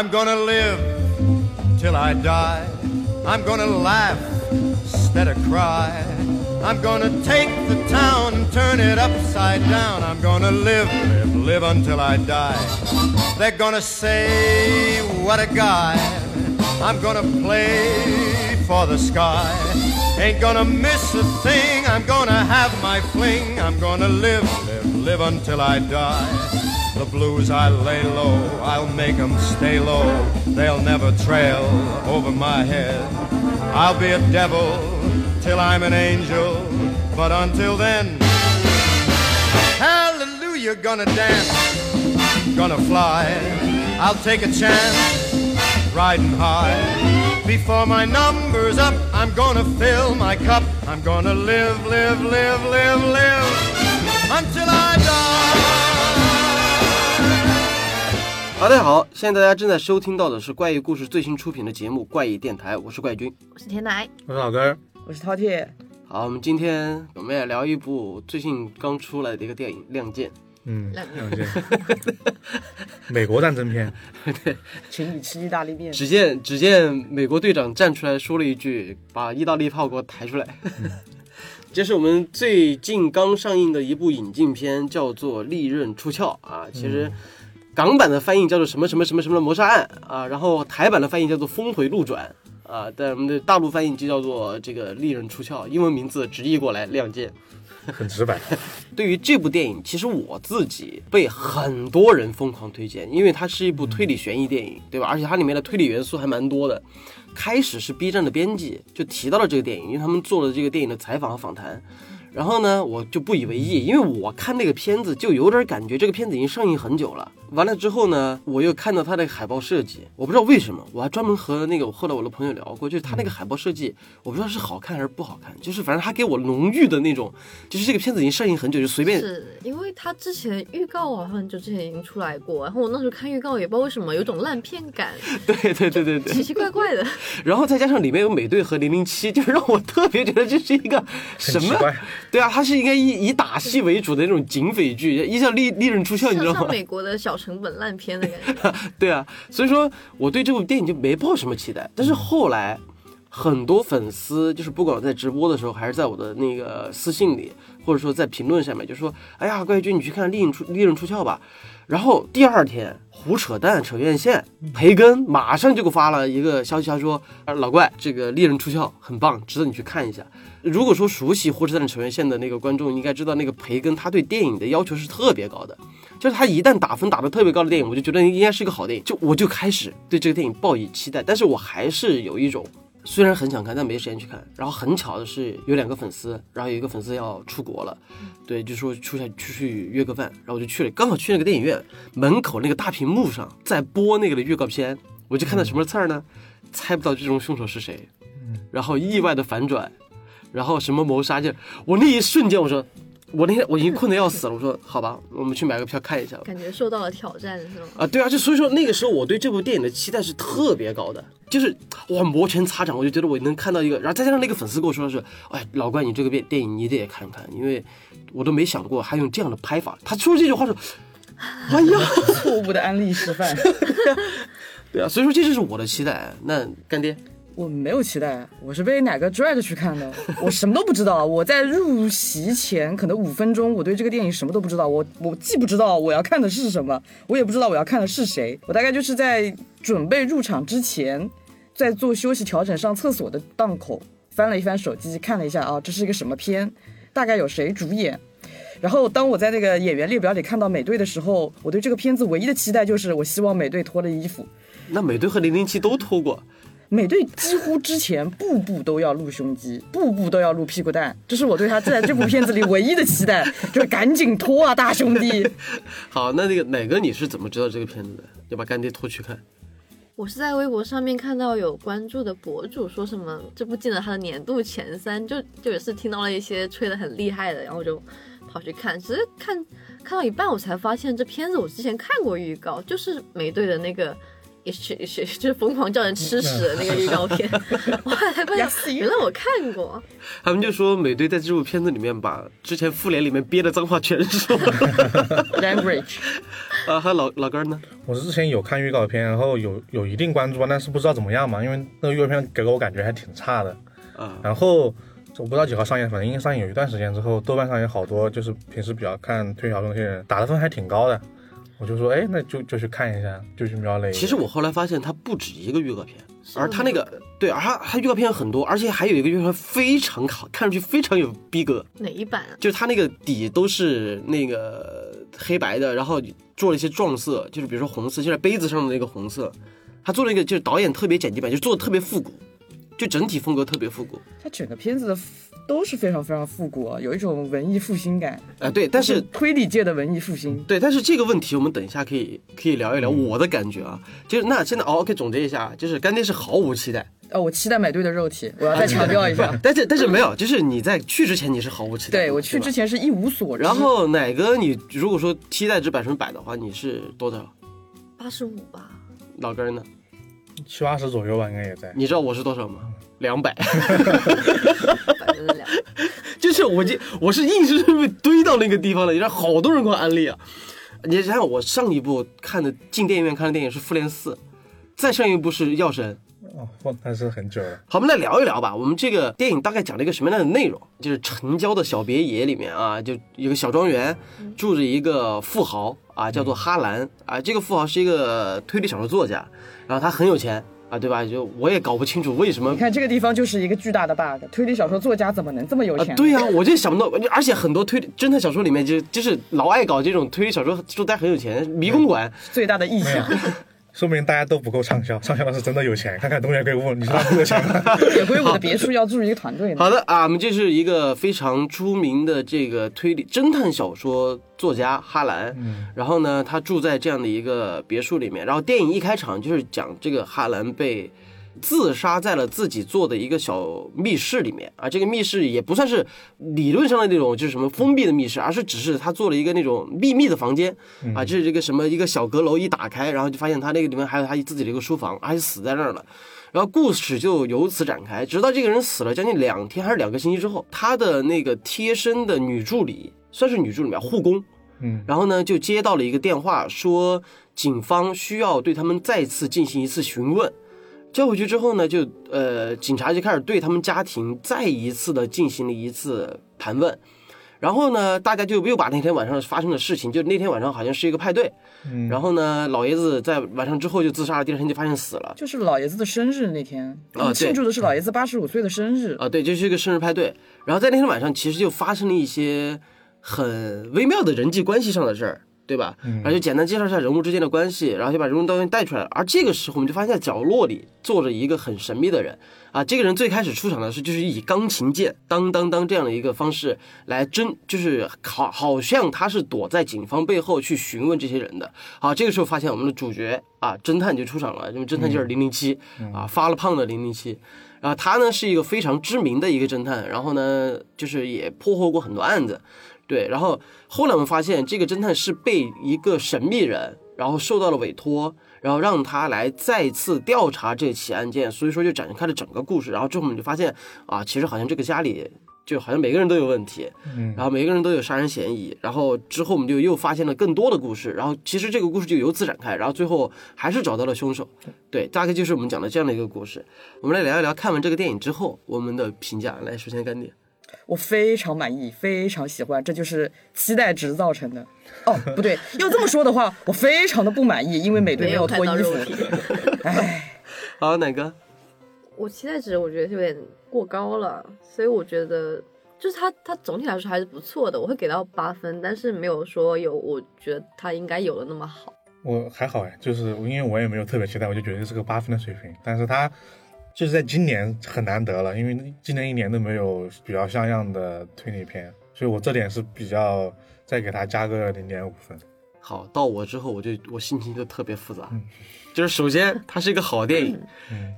I'm gonna live till I die. I'm gonna laugh instead of cry. I'm gonna take the town and turn it upside down. I'm gonna live, live, live until I die. They're gonna say, what a guy. I'm gonna play for the sky. Ain't gonna miss a thing. I'm gonna have my fling. I'm gonna live, live, live until I die. The blues I lay low, I'll make 'em stay low. They'll never trail over my head. I'll be a devil till I'm an angel. But until then, hallelujah, gonna dance, gonna fly. I'll take a chance, riding high. Before my number's up, I'm gonna fill my cup. I'm gonna live, live, live, live, live until I die. 好，大家好，现在大家正在收听到的是怪异故事最新出品的节目《怪异电台》，我是怪君。我是田奶，我是老根儿，我是饕餮，好，我们今天我们也聊一部最近刚出来的一个电影《亮剑》。嗯，亮亮剑，美国战争片，对请你吃意大利面。只见只见美国队长站出来说了一句：“把意大利炮给我抬出来。” 这是我们最近刚上映的一部引进片，叫做《利刃出鞘》啊。其实港版的翻译叫做什么什么什么什么的谋杀案啊，然后台版的翻译叫做峰回路转啊，但我们的大陆翻译就叫做这个《利刃出鞘》，英文名字直译过来《亮剑》。很直白。对于这部电影，其实我自己被很多人疯狂推荐，因为它是一部推理悬疑电影，对吧？而且它里面的推理元素还蛮多的。开始是 B 站的编辑就提到了这个电影，因为他们做了这个电影的采访和访谈。然后呢，我就不以为意，因为我看那个片子就有点感觉这个片子已经上映很久了。完了之后呢，我又看到它的海报设计，我不知道为什么，我还专门和那个后来我的朋友聊过，就是他那个海报设计，我不知道是好看还是不好看，就是反正他给我浓郁的那种，就是这个片子已经上映很久，就随便是因为他之前预告好像就之前已经出来过，然后我那时候看预告也不知道为什么有种烂片感，对对对对对，奇奇怪怪的。然后再加上里面有美队和零零七，就让我特别觉得这是一个什么？对啊，它是应该以以打戏为主的那种警匪剧，一叫利利刃出鞘，你知道吗？像美国的小成本烂片的感觉，对啊，所以说我对这部电影就没抱什么期待。但是后来很多粉丝，就是不管在直播的时候，还是在我的那个私信里，或者说在评论下面，就说：“哎呀，怪君，你去看《利刃出利刃出鞘》吧。”然后第二天胡扯淡扯院线，培根马上就给我发了一个消息，他说：“啊老怪，这个《利刃出鞘》很棒，值得你去看一下。”如果说熟悉胡扯淡扯院线的那个观众，应该知道那个培根他对电影的要求是特别高的。就是他一旦打分打得特别高的电影，我就觉得应该是一个好电影，就我就开始对这个电影抱以期待。但是我还是有一种，虽然很想看，但没时间去看。然后很巧的是，有两个粉丝，然后有一个粉丝要出国了，对，就说出去出去约个饭，然后我就去了，刚好去那个电影院门口那个大屏幕上在播那个的预告片，我就看到什么刺儿呢？猜不到最终凶手是谁，然后意外的反转，然后什么谋杀，就我那一瞬间我说。我那天我已经困得要死了，我说好吧，我们去买个票看一下吧。感觉受到了挑战是吗？啊，对啊，就所以说那个时候我对这部电影的期待是特别高的，就是哇摩拳擦掌，我就觉得我能看到一个，然后再加上那个粉丝跟我说的是，哎，老关你这个电电影你得看看，因为我都没想过还用这样的拍法。他说这句话说，哎呀，错误的安利示范。对啊，所以说这就是我的期待。那干爹，我没有期待，我是被哪个拽着去看的，我什么都不知道。我在入席前可能五分钟，我对这个电影什么都不知道。我我既不知道我要看的是什么，我也不知道我要看的是谁。我大概就是在准备入场之前，在做休息调整上厕所的档口，翻了一翻手机，看了一下啊，这是一个什么片，大概有谁主演。然后当我在那个演员列表里看到美队的时候，我对这个片子唯一的期待就是，我希望美队脱了衣服。那美队和零零七都脱过，美队几乎之前步步都要露胸肌，步步都要露屁股蛋，这是我对他在这部片子里唯一的期待，就是赶紧脱啊，大兄弟！好，那那个哪个你是怎么知道这个片子的？要把干爹拖去看。我是在微博上面看到有关注的博主说什么这部进了他的年度前三，就就也是听到了一些吹得很厉害的，然后就跑去看，只是看看到一半我才发现这片子我之前看过预告，就是美队的那个。也是也是，就是疯狂叫人吃屎的那个预告片，我后来才发现原来我看过。他们就说美队在这部片子里面把之前复联里面憋的脏话全说了。Language，啊，还有老老根儿呢？我是之前有看预告片，然后有有一定关注，但是不知道怎么样嘛，因为那个预告片给我感觉还挺差的。啊，然后我不知道几号上映，反正应该上映有一段时间之后，豆瓣上有好多就是平时比较看推理小说那些人打的分还挺高的，我就说，哎，那就就去看一下，就去瞄了一眼。其实我后来发现它不止一个预告片，而它那个对，而它它预告片很多，而且还有一个预告片非常好，看上去非常有逼格，哪一版啊？就是它那个底都是那个黑白的，然后做了一些撞色，就是比如说红色，就是杯子上的那个红色，他做了一个就是导演特别剪辑版，就做的特别复古，就整体风格特别复古。它整个片子的都是非常非常复古啊，有一种文艺复兴感。啊、对，但是推理界的文艺复兴，对，但是这个问题我们等一下可以可以聊一聊我的感觉啊，就是那现在哦，OK 总结一下，就是干爹是毫无期待，哦，我期待买对的肉体，我要再强调一下。但是但是没有，就是你在去之前你是毫无期待，对我去之前是一无所知，然后哪个你如果说期待值百分之百的话，你是多少？八十五吧，老根儿呢？七八十左右吧，应该也在。你知道我是多少吗？两百。就是我这我是硬生生被堆到那个地方了，你知道好多人给我安利啊。你想想，我上一部看的进电影院看的电影是《复联四》，再上一部是《药神》。哦，不但是很久了。好，我们来聊一聊吧。我们这个电影大概讲了一个什么样的内容？就是城郊的小别野里面啊，就有个小庄园，住着一个富豪啊，叫做哈兰啊。这个富豪是一个推理小说作家，然后他很有钱啊，对吧？就我也搞不清楚为什么你看这个地方就是一个巨大的 bug，推理小说作家怎么能这么有钱？，啊对呀、我就想不到，而且很多推理侦探小说里面就就是老爱搞这种推理小说，说大家很有钱，迷宫馆最大的异没有想，，说明大家都不够畅销，畅销的是真的有钱。看看东野圭吾，你说他不有钱吗？野圭吾的别墅要住一个团队呢。好的啊，我们这是一个非常出名的这个推理侦探小说作家哈兰，然后呢，他住在这样的一个别墅里面，然后电影一开场就是讲这个哈兰被自杀在了自己做的一个小密室里面啊，这个密室也不算是理论上的那种就是什么封闭的密室，而是只是他做了一个那种秘密的房间啊，就是这个什么一个小阁楼一打开，然后就发现他那个里面还有他自己的一个书房，而且死在那儿了。然后故事就由此展开，直到这个人死了将近两天还是两个星期之后，他的那个贴身的女助理，算是女助理吧，护工，嗯，然后呢就接到了一个电话，说警方需要对他们再次进行一次询问。交回去之后呢，就呃，警察就开始对他们家庭再一次的进行了一次盘问，然后呢，大家就又把那天晚上发生的事情，就那天晚上好像是一个派对，嗯然后呢，老爷子在晚上之后就自杀了，第二天就发现死了。就是老爷子的生日那天，啊对庆祝的是老爷子八十五岁的生日。啊，对，就是一个生日派对。然后在那天晚上，其实就发生了一些很微妙的人际关系上的事儿，对吧？然后就简单介绍一下人物之间的关系，然后就把人物导演带出来了。而这个时候，我们就发现在角落里坐着一个很神秘的人啊。这个人最开始出场的是就是以钢琴键当当当这样的一个方式来侦，就是好好像他是躲在警方背后去询问这些人的。好，这个时候发现我们的主角啊，侦探就出场了，因为侦探就是零零七啊，发了胖的零零七。然后他呢是一个非常知名的一个侦探，然后呢就是也破获过很多案子，对。然后后来我们发现这个侦探是被一个神秘人，然后受到了委托，然后让他来再次调查这起案件，所以说就展开了整个故事。然后之后我们就发现啊，其实好像这个家里就好像每个人都有问题，嗯然后每个人都有杀人嫌疑，然后之后我们就又发现了更多的故事，然后其实这个故事就由此展开，然后最后还是找到了凶手，对，大概就是我们讲的这样的一个故事。我们来聊一聊看完这个电影之后我们的评价。来，首先干爹，我非常满意，非常喜欢，这就是期待值造成的。哦，不对，要这么说的话，我非常的不满意，因为美队没有看脱衣服。。唉，好，哪个？我期待值我觉得有点过高了，所以我觉得就是它它总体来说还是不错的，我会给到八分，但是没有说有我觉得它应该有的那么好。我还好哎，就是因为我也没有特别期待，我就觉得是个八分的水平。但是他就是在今年很难得了，因为今年一年都没有比较像样的推理片，所以我这点是比较再给他加个零点五分。好，到我之后我就我心情就特别复杂，就是首先它是一个好电影，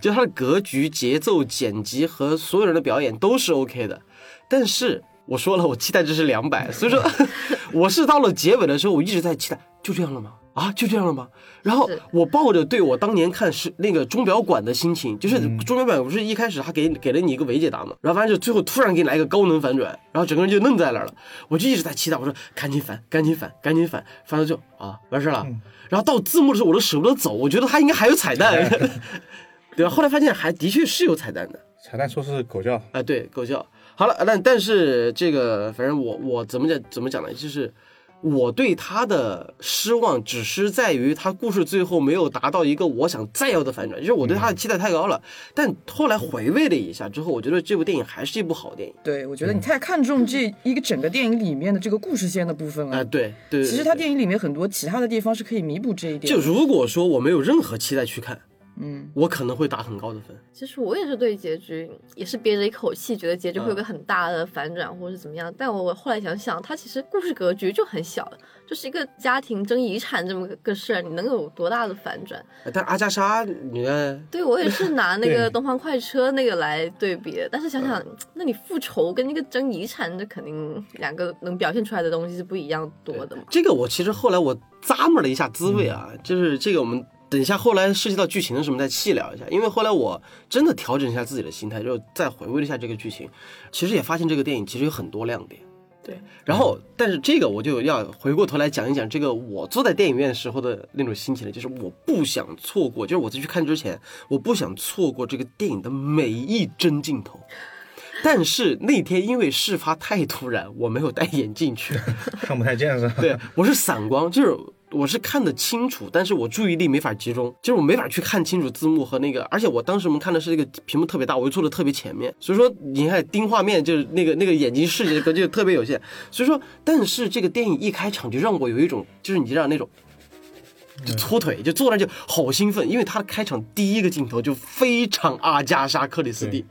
就它的格局、节奏、剪辑和所有人的表演都是 OK 的，但是我说了，我期待值是两百，所以说 我是到了结尾的时候，我一直在期待，就这样了吗？啊，就这样了吗？然后我抱着对我当年看是那个钟表馆的心情，就是钟表馆不是一开始他给给了你一个伪解答嘛，然后反正就最后突然给你来一个高能反转，然后整个人就愣在那儿了。我就一直在期待，我说赶紧反，赶紧反，赶紧反，反正就啊完事了。然后到字幕的时候我都舍不得走，我觉得他应该还有彩蛋，对吧？后来发现还的确是有彩蛋的。彩蛋说是狗叫，啊，对，狗叫。好了，但但是这个，反正我我怎么讲怎么讲呢？就是我对他的失望，只是在于他故事最后没有达到一个我想再要的反转，就是我对他的期待太高了。但后来回味了一下之后，我觉得这部电影还是一部好电影。对，我觉得你太看重这一个整个电影里面的这个故事线的部分了。啊，对对对其实他电影里面很多其他的地方是可以弥补这一点。就如果说我没有任何期待去看，嗯，我可能会打很高的分。其实我也是对结局也是憋着一口气，觉得结局会有个很大的反转或者是怎么样。但我我后来想想，它其实故事格局就很小，就是一个家庭争遗产这么个个事儿，你能有多大的反转？但阿加莎，你看，对我也是拿那个东方快车那个来对比的，但是想想，那你复仇跟那个争遗产，这肯定两个能表现出来的东西是不一样多的嘛。这个我其实后来我咂摸了一下滋味啊，就是这个我们等一下后来涉及到剧情的时候我们再细聊一下，因为后来我真的调整一下自己的心态，就再回味了一下这个剧情，其实也发现这个电影其实有很多亮点。对，然后但是这个我就要回过头来讲一讲这个我坐在电影院时候的那种心情了，就是我不想错过，就是我在去看之前，我不想错过这个电影的每一帧镜头。但是那天因为事发太突然，我没有戴眼镜去，看不太见是吧？对，我是散光，就是我是看得清楚，但是我注意力没法集中，就是我没法去看清楚字幕和那个，而且我当时我们看的是那个屏幕特别大，我又坐的特别前面，所以说你看盯画面就是那个那个眼睛视觉就特别有限，所以说，但是这个电影一开场就让我有一种就是你知道那种。就搓腿，就坐那就好兴奋，因为他的开场第一个镜头就非常阿加莎克里斯蒂，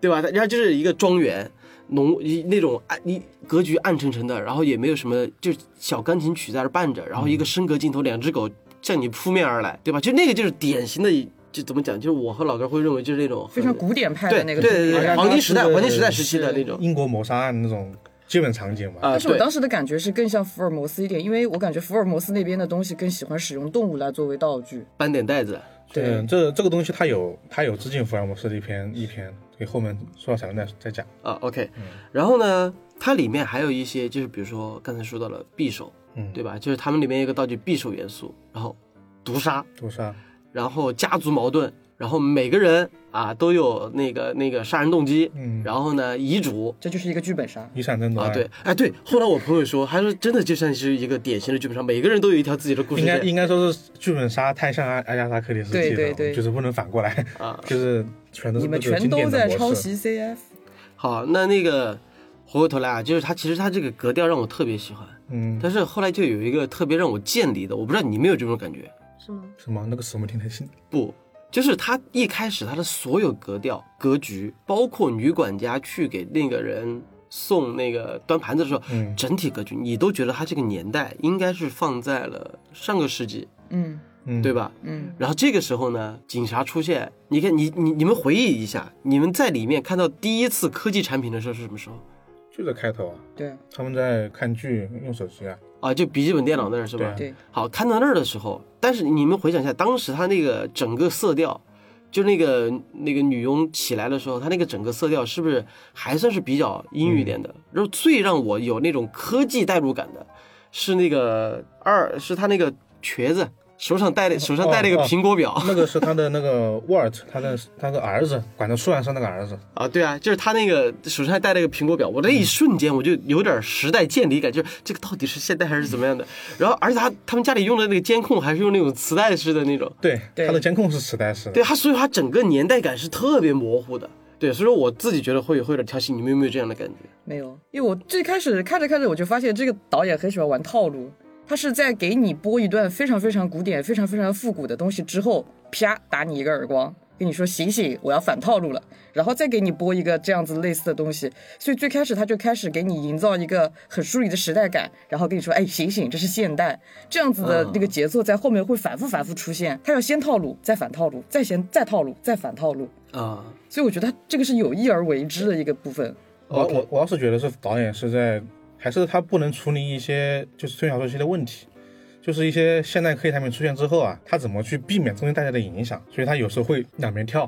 对吧？然后就是一个庄园，浓一那种暗一格局暗沉沉的，然后也没有什么，就小钢琴曲在那伴着，然后一个升格镜头，两只狗向你扑面而来，对吧？就那个就是典型的，就怎么讲？就是我和老哥会认为就是那种非常古典派的那个对对对对黄金时代黄金时代时期的那种英国谋杀案那种基本场景嘛。啊，但是我当时的感觉是更像福尔摩斯一点，因为我感觉福尔摩斯那边的东西更喜欢使用动物来作为道具。斑点袋子，对，这这个东西它有它有致敬福尔摩斯的一篇一篇，可以后面说到彩蛋再再讲。啊，OK，然后呢，它里面还有一些，就是比如说刚才说到了匕首，嗯对吧？就是他们里面有一个道具匕首元素，然后毒杀，毒杀，然后家族矛盾，然后每个人啊都有那个那个杀人动机，嗯然后呢遗嘱这就是一个剧本杀。遗产争夺啊，对，哎对，后来我朋友说，他说真的就像是一个典型的剧本杀，每个人都有一条自己的故事线应该应该说是剧本杀太像阿阿加莎克里斯蒂了，对对对就是不能反过来，啊。就是全都是你们全都在抄袭 CF，好，那那个回过头来啊，就是他其实他这个格调让我特别喜欢，嗯，但是后来就有一个特别让我见离的，我不知道你有没有这种感觉。是吗？什么那个词我没听太清。不，就是他一开始他的所有格调、格局，包括女管家去给那个人送那个端盘子的时候，嗯。整体格局你都觉得他这个年代应该是放在了上个世纪，嗯。嗯，对？吧？嗯，然后这个时候呢，警察出现，你看你你你们回忆一下，你们在里面看到第一次科技产品的时候是什么时候？就在开头啊，对。他们在看剧用手机啊，啊？就笔记本电脑那儿是吧？对对，好，看到那儿的时候，但是你们回想一下，当时他那个整个色调，就那个那个女佣起来的时候，他那个整个色调是不是还算是比较阴郁一点的？然后最让我有那种科技代入感的，是那个二，是他那个瘸子手上戴的手上戴了一个苹果表、那个是他的那个沃尔特，他的他的儿子，管着树上那个儿子，啊，对啊，就是他那个手上还戴了一个苹果表，我那一瞬间我就有点时代渐离感，就是这个到底是现代还是怎么样的？然后而且他他们家里用的那个监控还是用那种磁带式的那种。对，他的监控是磁带式的，对他，所以他整个年代感是特别模糊的。对，所以说我自己觉得会会有点挑戏，你们有没有这样的感觉？没有，因为我最开始看着看着我就发现这个导演很喜欢玩套路，他是在给你播一段非常非常古典、非常非常复古的东西之后，啪打你一个耳光，跟你说醒醒，我要反套路了，然后再给你播一个这样子类似的东西，所以最开始他就开始给你营造一个很疏离的时代感，然后跟你说，哎，醒醒，这是现代，这样子的那个节奏在后面会反复反复出现，他要先套路，再反套路，再先再套路，再反套路，啊，所以我觉得他这个是有意而为之的一个部分。我我我要是觉得是导演是在，还是他不能处理一些就是推理小说系的问题，就是一些现代科技产品出现之后啊，它怎么去避免中间带来的影响，所以它有时候会两边跳。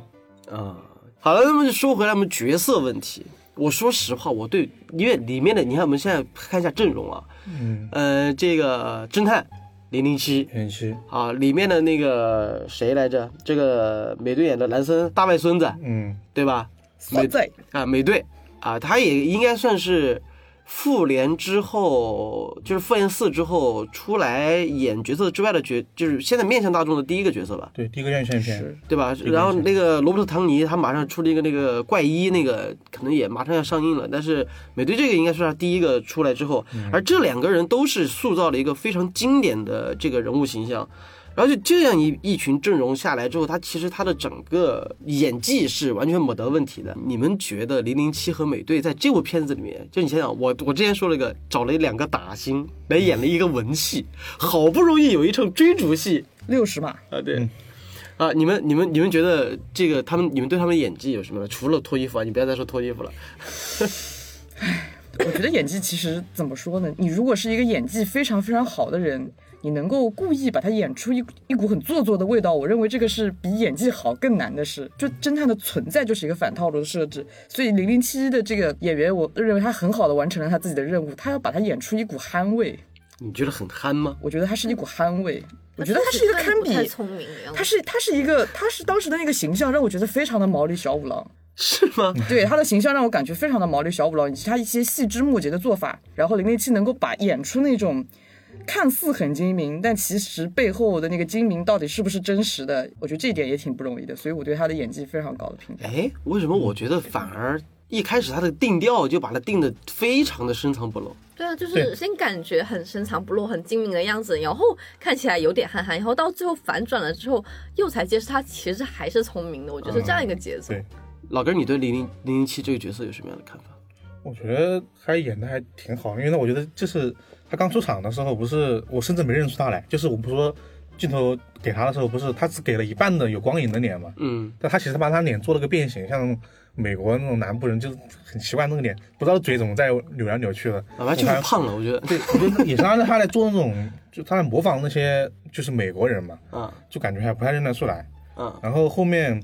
啊，好了，那么就说回来，我们角色问题。我说实话，我对因为里面的，你看我们现在看一下阵容啊，嗯，呃，这个侦探零零七零七，啊，里面的那个谁来着？这个美队演的男生大外孙子，嗯，对吧？美在啊，美队啊，他也应该算是复联之后，就是复联四之后出来演角色之外的角，就是现在面向大众的第一个角色吧，对，第一个院线片，是对吧？然后那个罗伯特·唐尼他马上出了一个那个怪医，那个可能也马上要上映了。但是美队这个应该是他第一个出来之后，而这两个人都是塑造了一个非常经典的这个人物形象。然后就这样一一群阵容下来之后，他其实他的整个演技是完全没得问题的。你们觉得零零七和美队在这部片子里面，就你想想，我我之前说了一个找了两个打星来演了一个文戏，好不容易有一场追逐戏，六十码，啊，对。啊，你们、你们、你们觉得这个他们，你们对他们演技有什么？除了脱衣服啊，你不要再说脱衣服了。我觉得演技其实怎么说呢？你如果是一个演技非常非常好的人，你能够故意把他演出一一股很做作的味道，我认为这个是比演技好更难的事。就侦探的存在就是一个反套路的设置，所以零零七的这个演员，我认为他很好的完成了他自己的任务，他要把他演出一股憨味，你觉得很憨吗？我觉得他是一股憨味，我觉得他是一个堪比聪明。他是他是一个他是当时的那个形象让我觉得非常的毛利小五郎。是吗？对他的形象让我感觉非常的毛利小五郎，以及他一些细枝末节的做法，然后零零七能够把演出那种看似很精明，但其实背后的那个精明到底是不是真实的，我觉得这一点也挺不容易的，所以我对他的演技非常高的评价。哎，为什么我觉得反而一开始他的定调就把他定的非常的深藏不露？对啊，就是先感觉很深藏不露、很精明的样子，然后看起来有点憨憨，然后到最后反转了之后，又才揭示他其实还是聪明的。我觉得是这样一个节奏。对，老根，你对零零零零七这个角色有什么样的看法？我觉得他演的还挺好，因为呢，我觉得就是他刚出场的时候，不是我甚至没认出他来，就是我不是说镜头给他的时候，不是他只给了一半的有光影的脸嘛，嗯，但他其实把他脸做了个变形，像美国那种南部人就是很奇怪那个脸，不知道嘴怎么在扭来扭去的，啊，就是胖了，我觉得。对，我觉得也是按照他来做那种，就他来模仿那些就是美国人嘛，啊。就感觉还不太认得出来。啊，然后后面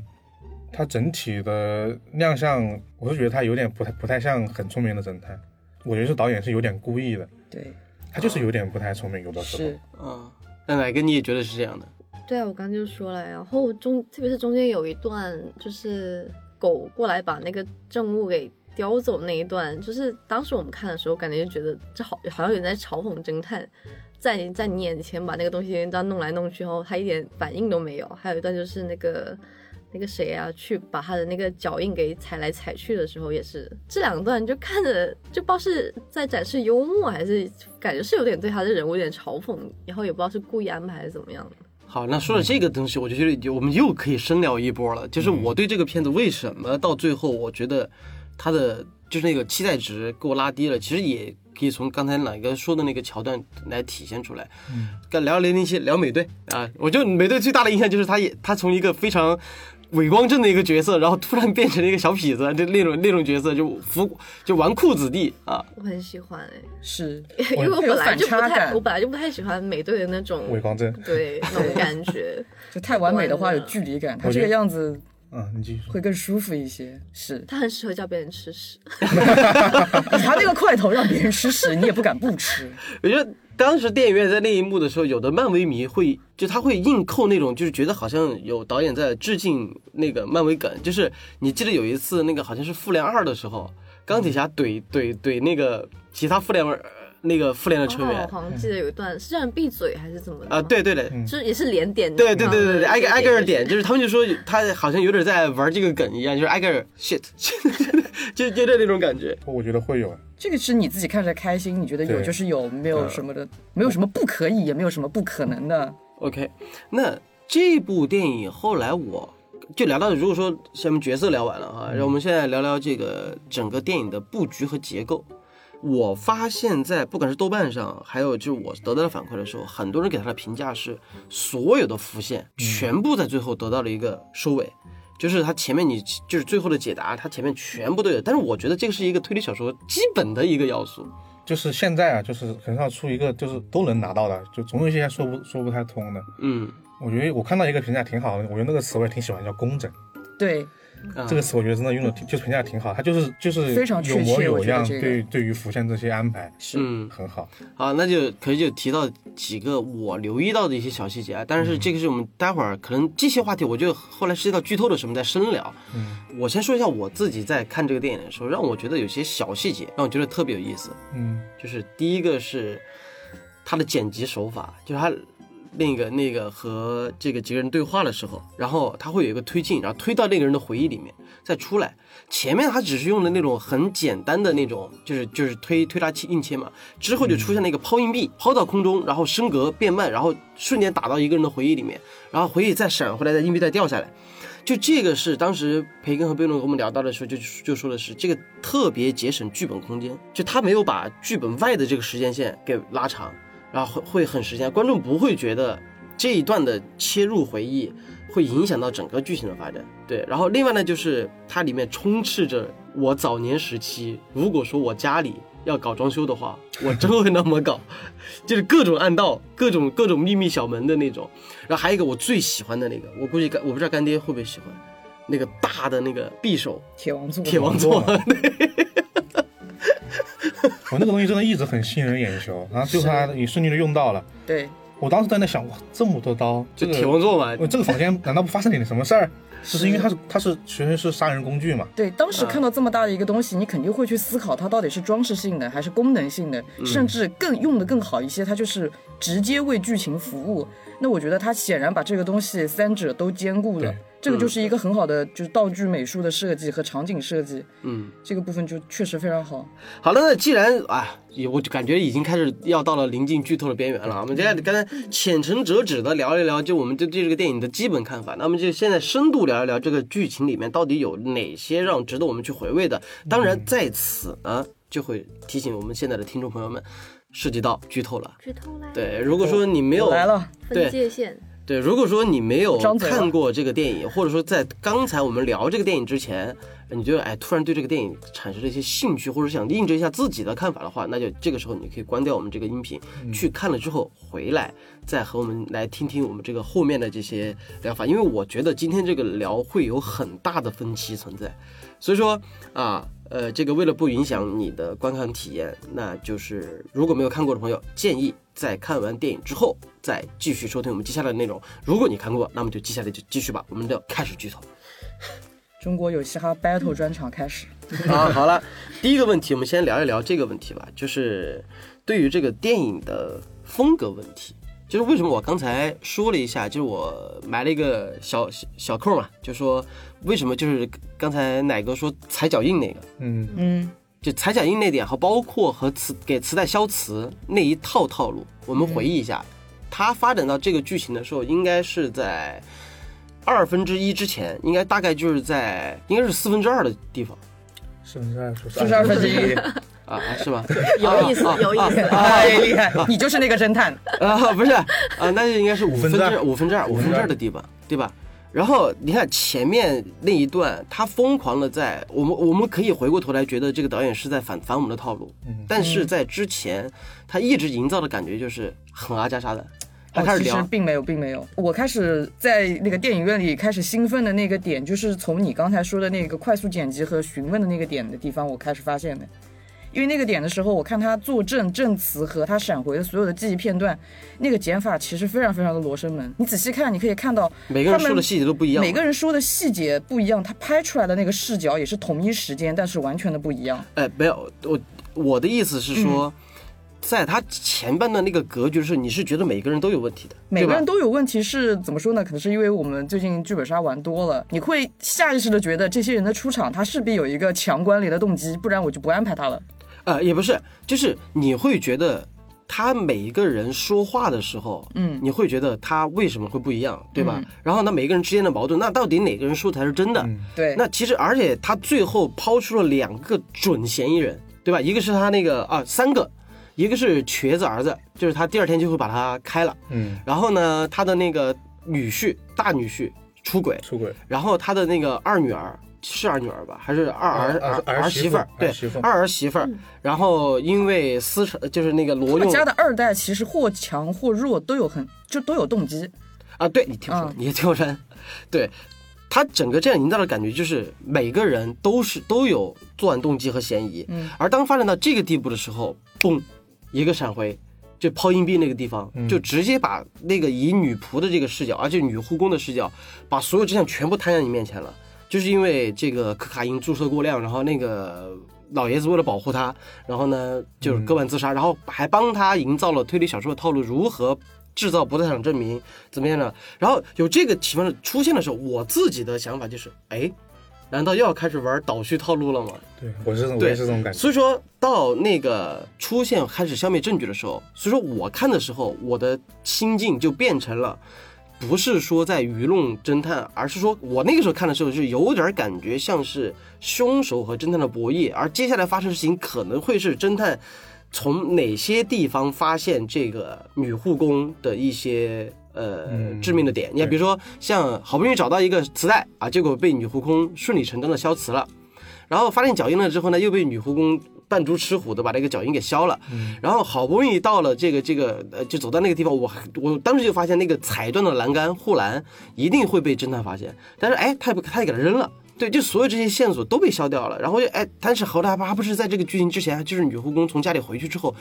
他整体的亮相，我是觉得他有点不太不太像很聪明的侦探，我觉得是导演是有点故意的，对，他就是有点不太聪明，有的时候。是啊，那哪个你也觉得是这样的？对啊，我刚刚就说了，然后中特别是中间有一段，就是狗过来把那个证物给叼走那一段，就是当时我们看的时候，感觉就觉得这好好像有人在嘲讽侦探，在你在你眼前把那个东西这样弄来弄去，然后他一点反应都没有。还有一段就是那个那个谁啊，去把他的那个脚印给踩来踩去的时候，也是这两段就看着就不知道是在展示幽默，还是感觉是有点对他的人物有点嘲讽，然后也不知道是故意安排还是怎么样的。好，那说了这个东西，我就觉得我们又可以深聊一波了。就是我对这个片子为什么到最后，我觉得他的就是那个期待值给我拉低了，其实也可以从刚才哪个说的那个桥段来体现出来。嗯，跟聊零零七，聊美队啊，我觉得美队最大的印象就是他也他从一个非常。伪光正的一个角色，然后突然变成了一个小痞子，就那种那种角色，就服就纨绔子弟啊。我很喜欢哎、是，因为我本来就不太，我本来就不太喜欢美队的那种伪光正，对那种感觉。就太完美的话有距离感，他这个样子嗯，你继续说。会更舒服一些。是他很适合叫别人吃屎。他那个块头让别人吃屎，你也不敢不吃。我觉得当时电影院在那一幕的时候，有的漫威迷会就他会硬扣那种，就是觉得好像有导演在致敬那个漫威梗。就是你记得有一次那个好像是复联二的时候，钢铁侠怼怼怼那个其他复联呃那个复联的成员我，好像记得有一段是让人闭嘴还是怎么的啊，对对对。就是也是连点。对对对对对，挨个挨个点，就就是他们就说他好像有点在玩这个梗一样，就是挨个儿 shit，就就就那种感觉。我觉得会有，这个是你自己看着开心，你觉得有就是有，没有什么的，没有什么不可以，也没有什么不可能的。OK，那这部电影后来我就聊到，如果说下面角色聊完了哈，让我们现在聊聊这个整个电影的布局和结构。我发现，在不管是豆瓣上，还有就是我得到的反馈的时候，很多人给他的评价是，所有的浮现全部在最后得到了一个收尾，就是它前面你就是最后的解答，它前面全部都有。但是我觉得这个是一个推理小说基本的一个要素，就是现在啊，就是很少出一个就是都能拿到的，就总有一些说不说不太通的。嗯，我觉得我看到一个评价挺好的，我觉得那个词我也挺喜欢，叫工整。对，啊这个词我觉得真的用的挺，就评价挺好，它就是就是非常确有模有样，这个对对于浮现这些安排是嗯，很好。好，那就可以就提到几个我留意到的一些小细节啊，但是这个是我们待会儿可能这些话题，我觉得后来涉及到剧透的时候我们再深聊。嗯我先说一下我自己在看这个电影的时候，让我觉得有些小细节让我觉得特别有意思。嗯就是第一个是他的剪辑手法，就是他那个那个和这个几个人对话的时候，然后他会有一个推进，然后推到那个人的回忆里面再出来。前面他只是用的那种很简单的那种，就是就是推推拉器硬切嘛，之后就出现了一个抛硬币，抛到空中，然后升格变慢，然后瞬间打到一个人的回忆里面，然后回忆再闪回来，再硬币再掉下来。就这个是当时培根和贝伦和我们聊到的时候就就说的是这个特别节省剧本空间，就他没有把剧本外的这个时间线给拉长，然后会会很时间，观众不会觉得这一段的切入回忆会影响到整个剧情的发展。对，然后另外呢，就是它里面充斥着我早年时期，如果说我家里要搞装修的话，我真会那么搞，就是各种暗道、各种各种秘密小门的那种。然后还有一个我最喜欢的那个，我估计干我不知道干爹会不会喜欢，那个大的那个匕首铁王座，铁王座，我那个东西真的一直很吸引人眼球，然后最后他也顺利的用到了。对，我当时在那想，哇，这么多刀，这就个铁王座嘛，我这个房间难道不发生点什么事儿？就是因为它是它是其实是杀人工具嘛。对，当时啊看到这么大的一个东西，你肯定会去思考它到底是装饰性的还是功能性的，甚至更用的更好一些，它就是直接为剧情服务。那我觉得他显然把这个东西三者都兼顾了，这个就是一个很好的就是道具美术的设计和场景设计，嗯。这个部分就确实非常好。好了，那既然啊，我就感觉已经开始要到了临近剧透的边缘了。我们接下来刚才浅尝辄止的聊一聊，就我们对对这个电影的基本看法。那么就现在深度聊一聊这个剧情里面到底有哪些让值得我们去回味的。当然，在此呢，就会提醒我们现在的听众朋友们，涉及到剧透了。剧透了，，对，如果说你没有来了，对分界线，对，如果说你没有看过这个电影，或者说在刚才我们聊这个电影之前，你觉得哎突然对这个电影产生了一些兴趣，或者想印证一下自己的看法的话，那就这个时候你可以关掉我们这个音频，去看了之后回来再和我们来听听我们这个后面的这些聊法，因为我觉得今天这个聊会有很大的分歧存在，所以说啊。呃，这个为了不影响你的观看体验，那就是如果没有看过的朋友，建议在看完电影之后再继续收听我们接下来的内容。如果你看过，那么就接下来就继续吧，我们就开始剧透。中国有嘻哈 battle 专场开始。啊，好了，第一个问题，我们先聊一聊这个问题吧，就是对于这个电影的风格问题。就是为什么我刚才说了一下，就是我埋了一个小小小扣嘛，就说为什么就是刚才奶哥说踩脚印那个，嗯，嗯，就踩脚印那点，和包括和磁给磁带消磁那一套套路，我们回忆一下，它发展到这个剧情的时候，应该是在二分之一之前，应该大概就是在应该是四分之二的地方。四分之二说四十二分之一，啊，是吗？有意思啊，有意思。太厉害，你就是那个侦探。啊，不是啊，那就应该是五分之五分之二五分之二五分之二的地方，对吧？然后你看前面那一段，他疯狂的在我们我们可以回过头来觉得这个导演是在反反我们的套路，嗯但是在之前他一直营造的感觉就是很阿加莎的，他哦，其实开始，并没有，并没有。我开始在那个电影院里开始兴奋的那个点，就是从你刚才说的那个快速剪辑和询问的那个点的地方，我开始发现的。因为那个点的时候，我看他作证、证词和他闪回的所有的记忆片段，那个剪法其实非常非常的罗生门。你仔细看，你可以看到每个人说的细节都不一样，每个人说的细节不一样，他拍出来的那个视角也是同一时间，但是完全的不一样。哎，没有，我我的意思是说，在他前半段那个格局是，你是觉得每个人都有问题的，每个人都有问题是怎么说呢？可能是因为我们最近剧本杀玩多了，你会下意识的觉得这些人的出场，他势必有一个强关联的动机，不然我就不安排他了。呃，也不是，就是你会觉得他每一个人说话的时候，嗯你会觉得他为什么会不一样，对吧？嗯然后呢，每个人之间的矛盾，那到底哪个人说才是真的？嗯对，那其实，而且他最后抛出了两个准嫌疑人，对吧？一个是他那个啊，三个，一个是瘸子儿子，就是他第二天就会把他开了。嗯，然后呢，他的那个女婿大女婿出轨，出轨，然后他的那个二女儿是二女儿吧，还是二儿儿儿儿媳妇儿？对二儿媳妇儿。然后因为私产，就是那个罗用他家的二代其实或强或弱都有很就都有动机。啊，对你听我说嗯，你听我说，对。他整个这样营造的感觉就是每个人都是都有作案动机和嫌疑，嗯，而当发展到这个地步的时候，嘣，一个闪回，就抛硬币那个地方，就直接把那个以女仆的这个视角，而且女护工的视角，把所有真相全部摊在你面前了。就是因为这个可卡因注射过量，然后那个老爷子为了保护他，然后呢就是割腕自杀，然后还帮他营造了推理小说的套路，如何制造不在场证明，怎么样呢？然后有这个情况的出现的时候，我自己的想法就是，哎，难道又要开始玩倒叙套路了吗？对我是我也是这种感觉。所以说到那个出现开始消灭证据的时候，所以说我看的时候，我的心境就变成了，不是说在愚弄侦探，而是说我那个时候看的时候，就有点感觉像是凶手和侦探的博弈，而接下来发生的事情可能会是侦探从哪些地方发现这个女护工的一些。呃，嗯致命的点，你看，比如说像好不容易找到一个磁带啊，结果被女护工顺理成章的消磁了，然后发现脚印了之后呢，又被女护工扮猪吃虎的把这个脚印给消了。然后好不容易到了这个这个呃，就走到那个地方，我我当时就发现那个踩断的栏杆护栏一定会被侦探发现，但是哎，他也不他也给他扔了。对，就所有这些线索都被消掉了，然后就哎，但是后来还不是在这个剧情之前，就是女护工从家里回去之后，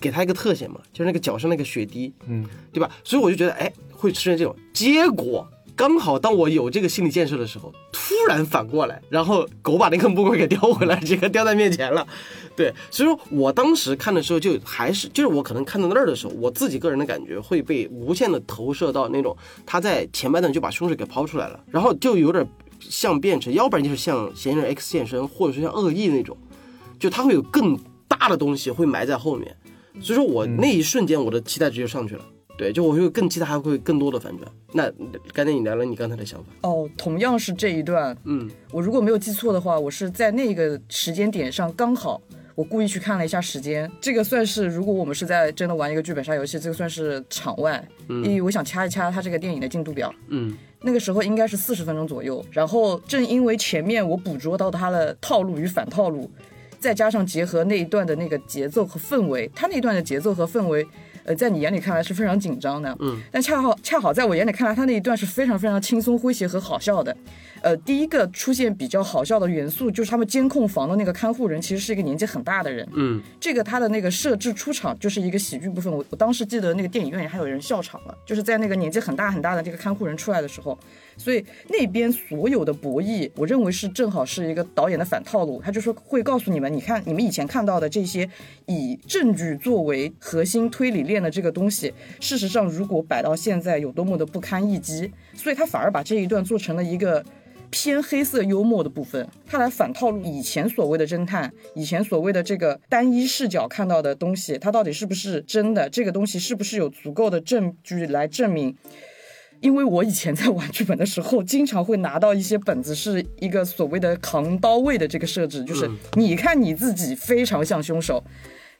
给他一个特写嘛，就是那个脚上那个血滴，嗯，对吧？所以我就觉得，哎，会出现这种结果。刚好当我有这个心理建设的时候，突然反过来，然后狗把那个木棍给叼回来，这个叼在面前了。对，所以说我当时看的时候，就还是就是我可能看到那儿的时候，我自己个人的感觉会被无限的投射到那种他在前半段就把凶手给抛出来了，然后就有点像变成，要不然就是像嫌疑人 X 现身，或者说像恶意那种，就他会有更大的东西会埋在后面。所以说我那一瞬间我的期待值就上去了。对，就我会更期待还会更多的反转。那刚才你聊了你刚才的想法，哦，同样是这一段，嗯，我如果没有记错的话，我是在那个时间点上刚好，我故意去看了一下时间，这个算是如果我们是在真的玩一个剧本杀游戏，这个算是场外，因为我想掐一掐它这个电影的进度表，嗯那个时候应该是四十分钟左右，然后正因为前面我捕捉到它的套路与反套路，再加上结合那一段的那个节奏和氛围，它那一段的节奏和氛围。呃，在你眼里看来是非常紧张的，嗯，但恰好恰好在我眼里看来，他那一段是非常非常轻松诙谐和好笑的。呃，第一个出现比较好笑的元素就是他们监控房的那个看护人，其实是一个年纪很大的人。嗯这个他的那个设置出场就是一个喜剧部分。我我当时记得那个电影院里还有人笑场了，就是在那个年纪很大很大的这个看护人出来的时候，所以那边所有的博弈，我认为是正好是一个导演的反套路，他就说会告诉你们，你看你们以前看到的这些以证据作为核心推理链的这个东西，事实上如果摆到现在有多么的不堪一击，所以他反而把这一段做成了一个。偏黑色幽默的部分，他来反套路以前所谓的侦探，以前所谓的这个单一视角看到的东西，它到底是不是真的？这个东西是不是有足够的证据来证明？因为我以前在玩剧本的时候，经常会拿到一些本子，是一个所谓的扛刀位的这个设置，就是你看你自己非常像凶手。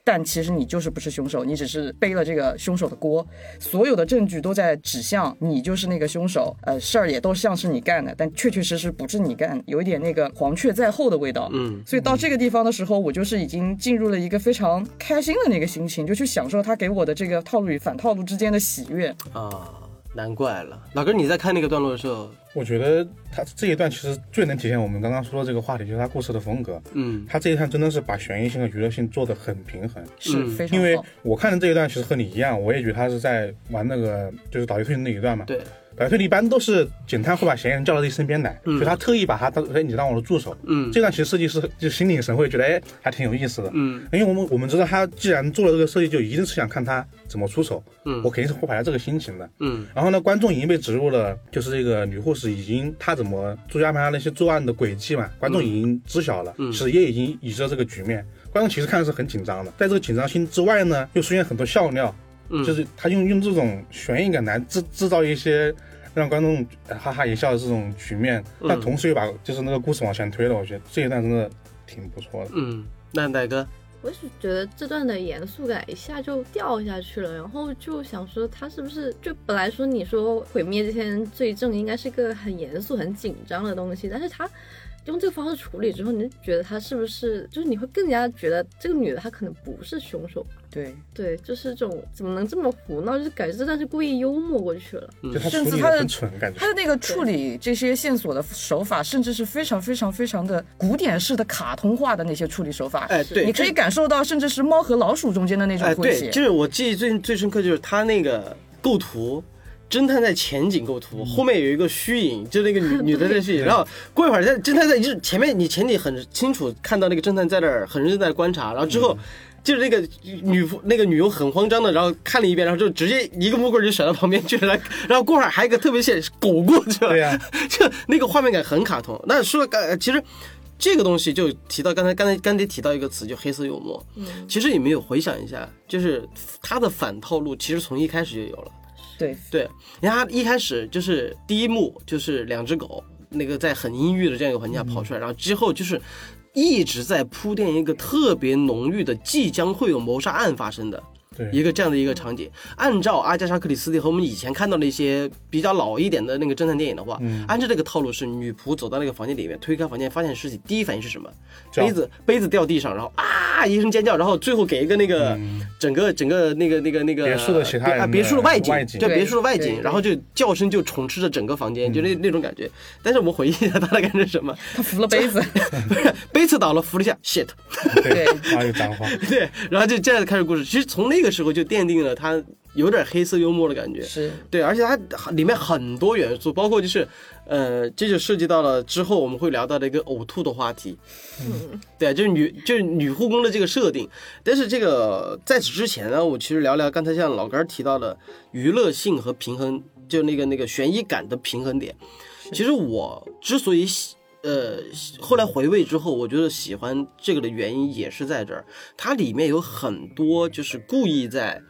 但其实你就是不是凶手，你只是背了这个凶手的锅，所有的证据都在指向你就是那个凶手，呃，事儿也都像是你干的，但确确实实不是你干，有一点那个黄雀在后的味道。嗯，所以到这个地方的时候，我就是已经进入了一个非常开心的那个心情，就去享受他给我的这个套路与反套路之间的喜悦。啊，难怪了。老哥，你在看那个段落的时候，我觉得他这一段其实最能体现我们刚刚说的这个话题，就是他故事的风格。嗯他这一段真的是把悬疑性和娱乐性做得很平衡。是嗯非常因为。我看的这一段其实和你一样，我也觉得他是在玩那个就是倒推推理那一段嘛。对，倒推理一般都是警探会把嫌疑人叫到自己身边来，嗯所以他特意把他当哎你当我的助手。嗯这段其实设计师就心领神会，觉得哎还挺有意思的。嗯因为我们我们知道他既然做了这个设计，就一定是想看他怎么出手。嗯我肯定是会怀着这个心情的。嗯然后呢，观众已经被植入了，就是这个女护士已经她怎么朱家安排她那些作案的轨迹嘛，观众已经知晓了，嗯其实也已经已知了这个局面，观众其实看的是很紧张的。在这个紧张心之外呢，又出现很多笑料，嗯，就是他用用这种悬疑感来制制造一些让观众呃哈哈一笑的这种局面，嗯。但同时又把就是那个故事往前推了，我觉得这一段真的挺不错的。嗯，那奶哥，我是觉得这段的严肃感一下就掉下去了，然后就想说他是不是就本来说你说毁灭这些罪证应该是个很严肃、很紧张的东西，但是他用这个方式处理之后，你就觉得他是不是就是你会更加觉得这个女的她可能不是凶手。对，对，就是这种怎么能这么胡闹？就是感觉这段是故意幽默过去了。就他甚至他的他的那个处理这些线索的手法，甚至是非常非常非常的古典式的卡通化的那些处理手法。哎，对，你可以感受到，甚至是猫和老鼠中间的那种哎，对，诙谐。就是我记忆最最深刻就是他那个构图。侦探在前景构图，后面有一个虚影，就那个女 女的在虚影，然后过一会儿，在侦探在就是前面你前景很清楚看到那个侦探在那儿很认真在观察，然后之后就是那个女夫那个女佣很慌张的，然后看了一遍，然后就直接一个木棍就甩到旁边去了，然后过会儿还有一个特别线狗过去了，对呀 就那个画面感很卡通。那说刚，其实这个东西就提到刚才刚才刚才提到一个词，就黑色幽默。嗯，其实你们有回想一下，就是他的反套路其实从一开始就有了。对，对，你看他一开始就是第一幕就是两只狗，那个在很阴郁的这样一个环境下跑出来，然后之后就是一直在铺垫一个特别浓郁的即将会有谋杀案发生的。对。一个这样的一个场景，按照阿加莎·克里斯蒂和我们以前看到的一些比较老一点的那个侦探电影的话，按照这个套路是女仆走到那个房间里面，推开房间发现尸体，第一反应是什么？杯子杯子掉地上，然后啊一声尖叫，然后最后给一个那个、整个整个那个那个那个别墅的其他人的啊别墅的外景，外景。对别墅的外景，然后就叫声就充斥着整个房间，就那那种感觉。但是我们回忆一下，他的感觉是什么？他扶了杯子，不 是杯子倒了，扶了一下，shit。对然后有脏话，对，然后就这样开始故事。其实从那个时候就奠定了他有点黑色幽默的感觉。是对，而且它里面很多元素，包括就是，呃，这就涉及到了之后我们会聊到的一个呕吐的话题。嗯，对，就是女就是女护工的这个设定。但是这个在此之前呢，我其实聊聊刚才像老根儿提到的娱乐性和平衡，就那个那个悬疑感的平衡点。其实我之所以喜。呃，后来回味之后，我觉得喜欢这个的原因也是在这儿，它里面有很多就是故意在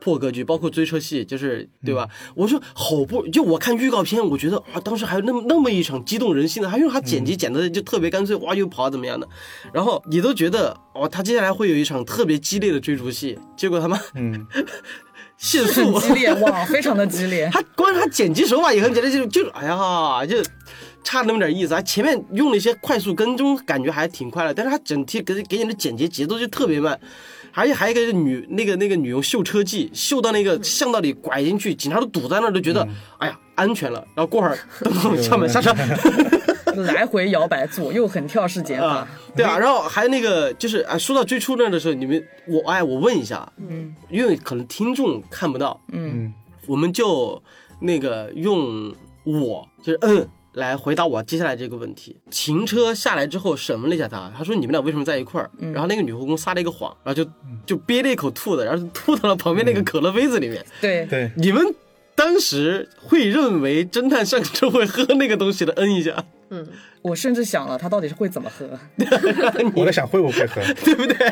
破格局，包括追车戏，就是对吧？我说好不，就我看预告片，我觉得啊，当时还有那么那么一场激动人心的，还用他剪辑剪的就特别干脆，哇，又跑怎么样的，然后你都觉得哦，他接下来会有一场特别激烈的追逐戏，结果他妈嗯，迅速，激烈哇，非常的激烈。他光是他剪辑手法也很简单，就就哎呀，就差那么点意思。他前面用了一些快速跟踪，感觉还挺快的，但是它整体给给你的剪辑节奏就特别慢。而且还有一个女那个那个女佣秀车技，秀到那个巷道里拐进去，警察都堵在那儿，都觉得、哎呀安全了。然后过会儿咚咚敲门下车。来回摇摆，左右横跳式剪法啊，，对啊，然后还有那个就是啊，说到最初那的时候，你们我哎，我问一下，嗯，因为可能听众看不到，嗯，我们就那个用我就是嗯来回答我接下来这个问题。停车下来之后审问了一下他，他说你们俩为什么在一块儿？然后那个女护工撒了一个谎，然后就就憋了一口吐的，然后就吐到了旁边那个可乐杯子里面。对对，你们当时会认为侦探上车会喝那个东西的？嗯一下，我甚至想了，他到底是会怎么喝？我在想会不会喝，对不对？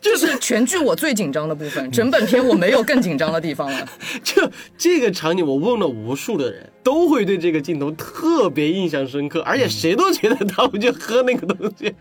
就是全剧我最紧张的部分，整本片我没有更紧张的地方了。就这个场景，我问了无数的人，都会对这个镜头特别印象深刻，而且谁都觉得他们就喝那个东西。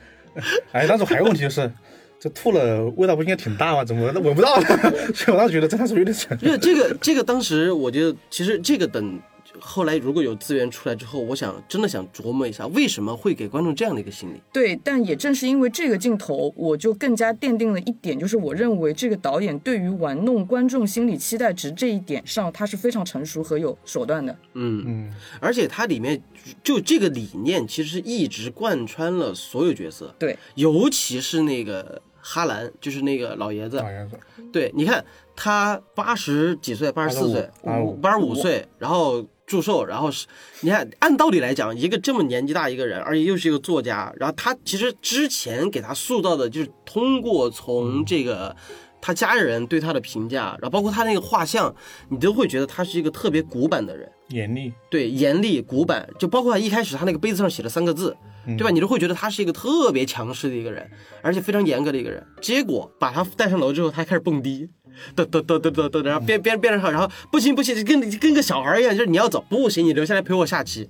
哎，当时还有问题就是，这吐了味道不应该挺大吗？怎么闻闻不到呢？所以我当时觉得这他是不是有点蠢？因为这个这个当时我觉得，其实这个等后来如果有资源出来之后，我想真的想琢磨一下，为什么会给观众这样的一个心理？对，但也正是因为这个镜头，我就更加奠定了一点，就是我认为这个导演对于玩弄观众心理期待值这一点上，他是非常成熟和有手段的。嗯，嗯，而且它里面就这个理念，其实一直贯穿了所有角色，对，尤其是那个哈兰，就是那个老爷子，老爷子，对，你看他八十几岁，八十四岁，85八十五岁，然后祝寿，然后是，你看按道理来讲，一个这么年纪大一个人，而且又是一个作家，然后他其实之前给他塑造的就是通过从这个。他家人对他的评价，然后包括他那个画像，你都会觉得他是一个特别古板的人。严厉，对，严厉古板，就包括他一开始他那个杯子上写了三个字，对吧？你都会觉得他是一个特别强势的一个人，而且非常严格的一个人。结果把他带上楼之后，他开始蹦迪，嘚嘚嘚嘚嘚嘚，然后边边边上，然后不行不行，就跟跟个小孩一样，就是你要走不行，你留下来陪我下棋。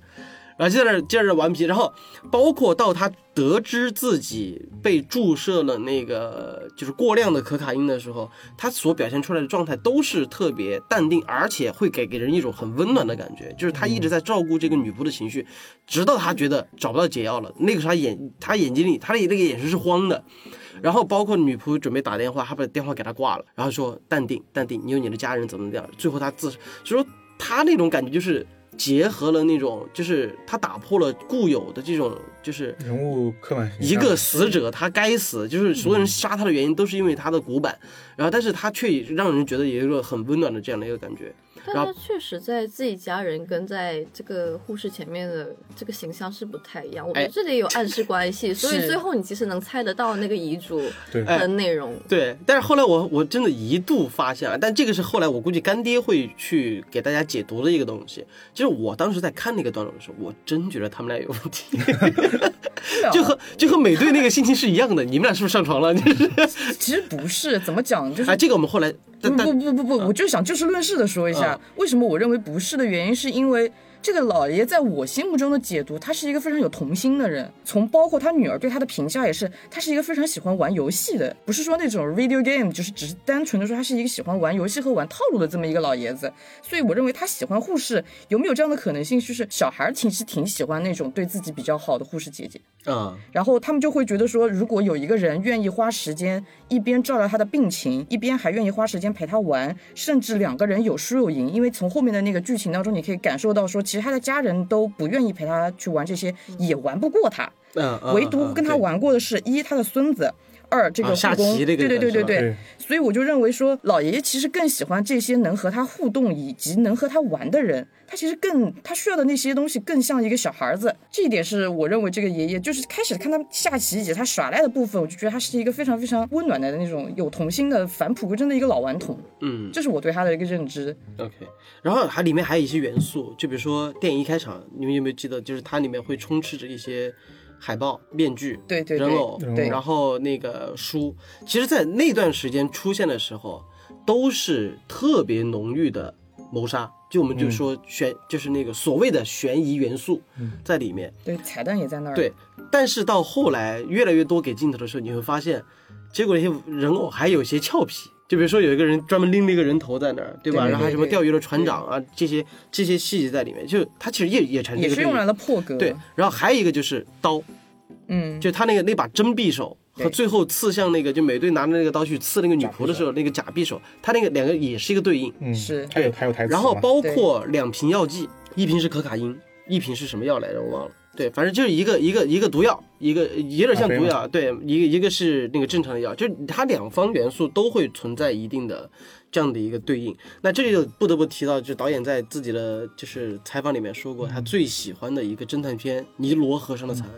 然后就在那儿接着顽皮，然后包括到他得知自己被注射了那个就是过量的可卡因的时候，他所表现出来的状态都是特别淡定，而且会给给人一种很温暖的感觉，就是他一直在照顾这个女仆的情绪，直到他觉得找不到解药了，那个时候他眼他眼睛里他的那个眼神是慌的。然后包括女仆准备打电话，他把电话给他挂了，然后说淡定淡定，你有你的家人怎么怎么样。最后他自，所以说他那种感觉就是结合了那种，就是他打破了固有的这种，就是人物刻板一个死者他该死，就是所有人杀他的原因都是因为他的古板，然后但是他却让人觉得有一个很温暖的这样的一个感觉。但他确实在自己家人跟在这个护士前面的这个形象是不太一样，我觉哎得这里有暗示关系，所以最后你其实能猜得到那个遗嘱的内容。对，但是后来我我真的一度发现了，但这个是后来我估计干爹会去给大家解读的一个东西。就是我当时在看那个段落的时候，我真觉得他们俩有问题，就和就和美队那个心情是一样的。你们俩是不是上床了？就是其实不是，怎么讲就是哎，这个我们后来但不不不不不，我就想就事论事的说一下，为什么我认为不是的原因，是因为这个老爷在我心目中的解读，他是一个非常有童心的人。从包括他女儿对他的评价也是，他是一个非常喜欢玩游戏的，不是说那种 video game，就是只是单纯的说他是一个喜欢玩游戏和玩套路的这么一个老爷子。所以我认为他喜欢护士，有没有这样的可能性？就是小孩儿其实挺喜欢那种对自己比较好的护士姐姐。啊，然后他们就会觉得说，如果有一个人愿意花时间一边照料他的病情，一边还愿意花时间陪他玩，甚至两个人有输有赢。因为从后面的那个剧情当中，你可以感受到说，其实他的家人都不愿意陪他去玩这些，也玩不过他。唯独跟他，嗯玩过的是一他的孙子。二这个护工，对对对对对，所以我就认为说，老爷爷其实更喜欢这些能和他互动以及能和他玩的人。他其实更他需要的那些东西更像一个小孩子，这一点是我认为这个爷爷就是开始看他下棋以及他耍赖的部分，我就觉得他是一个非常非常温暖的那种有童心的返璞归真的一个老顽童，嗯这是我对他的一个认知。，OK。然后还里面还有一些元素，就比如说电影一开场，你们有没有记得，就是它里面会充斥着一些海报、面具、对对对人偶，对然后那个书，其实，在那段时间出现的时候，都是特别浓郁的谋杀，就我们就说悬，就是那个所谓的悬疑元素在里面。对，彩蛋也在那儿。对，但是到后来越来越多给镜头的时候，你会发现，结果那些人偶还有些俏皮。就比如说有一个人专门拎了一个人头在那儿，对吧？对对然后还有什么钓鱼的船长啊，这些这些细节在里面，就他其实也也产生一个对应也是用来了破格。对，，然后还有一个就是刀，嗯，就他那个那把真匕首和最后刺向那个就美队拿着那个刀去刺那个女仆的时候，那个假匕首，他那个两个也是一个对应。嗯，是还有还有台词，然后包括两瓶药剂，一瓶是可卡因，一瓶是什么药来着？我忘了。对，反正就是一个一个一个毒药，一个有点像毒药，对，一个一个是那个正常的药，就是它两方元素都会存在一定的这样的一个对应。那这里就不得不提到，就导演在自己的就是采访里面说过，他最喜欢的一个侦探片《尼罗河上的惨案》，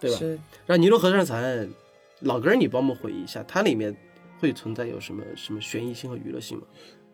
对吧？是然后《尼罗河上的惨案》，老哥儿你帮我们回忆一下，它里面会存在有什么什么悬疑性和娱乐性吗？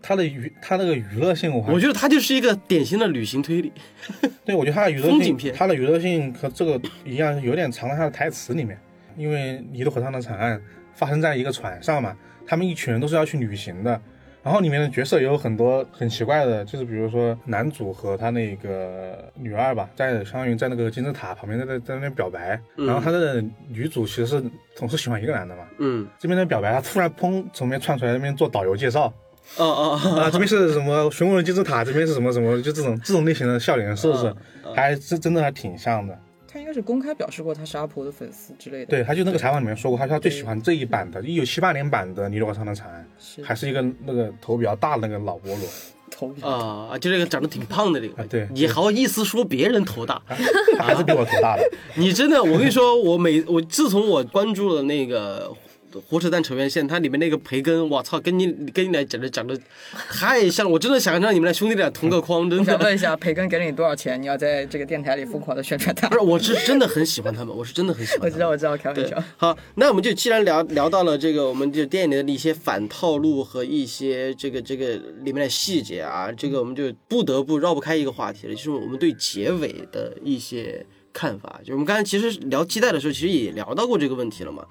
它的娱它那个娱乐性，我还我觉得它就是一个典型的旅行推理。对，我觉得它的娱乐性，风景片它的娱乐性和这个一样，有点藏在它的台词里面。因为尼罗河上的惨案发生在一个船上嘛，他们一群人都是要去旅行的。然后里面的角色也有很多很奇怪的，就是比如说男主和他那个女二吧，在相当于在那个金字塔旁边在在在那边表白，然后他的女主其实是总是喜欢一个男的嘛。嗯，这边的表白，他突然砰从那边窜出来，那边做导游介绍，哦哦哦，啊，这边是什么雄伟的金字塔，这边是什么什么，就这种这种类型的笑脸设置，还是真的还挺像的。他应该是公开表示过他是阿婆的粉丝之类的。对，他就那个采访里面说过，他说他最喜欢这一版的，一九七八年版的《尼罗河上的惨案》，还是一个那个头比较大的那个老菠萝，头比较啊，就这个长得挺胖的这个，啊对你好意思说别人头大？他还是比我头大的。你真的，我跟你说，我每我自从我关注了那个火车站扯远线，它里面那个培根，我操，跟你跟你俩讲的讲的太像了，我真的想让你们俩兄弟俩同个框，真的。我想问一下，培根给了你多少钱？你要在这个电台里疯狂的宣传他不。是，我是真的很喜欢他们，我是真的很喜欢他们。我知道，我知道，开玩对笑。，好，那我们就既然聊聊到了这个，我们就电影里的一些反套路和一些这个这个里面的细节啊，这个我们就不得不绕不开一个话题了，就是我们对结尾的一些看法。就是我们刚才其实聊期待的时候，其实也聊到过这个问题了嘛。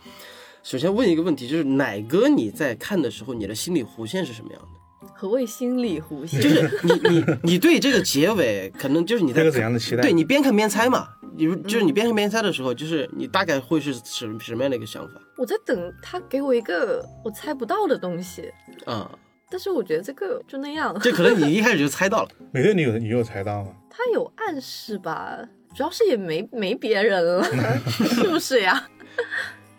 首先问一个问题，就是奶哥你在看的时候，你的心理弧线是什么样的？何谓心理弧线？就是你你你对这个结尾，可能就是你在会有怎样的期待对你边看边猜嘛。你如就是你边看边猜的时候，就是你大概会是什什么样的一个想法我在等他给我一个我猜不到的东西，啊、但是我觉得这个就那样，这可能你一开始就猜到了。美队，你有你有猜到吗？他有暗示吧，主要是也没没别人了，是不是呀？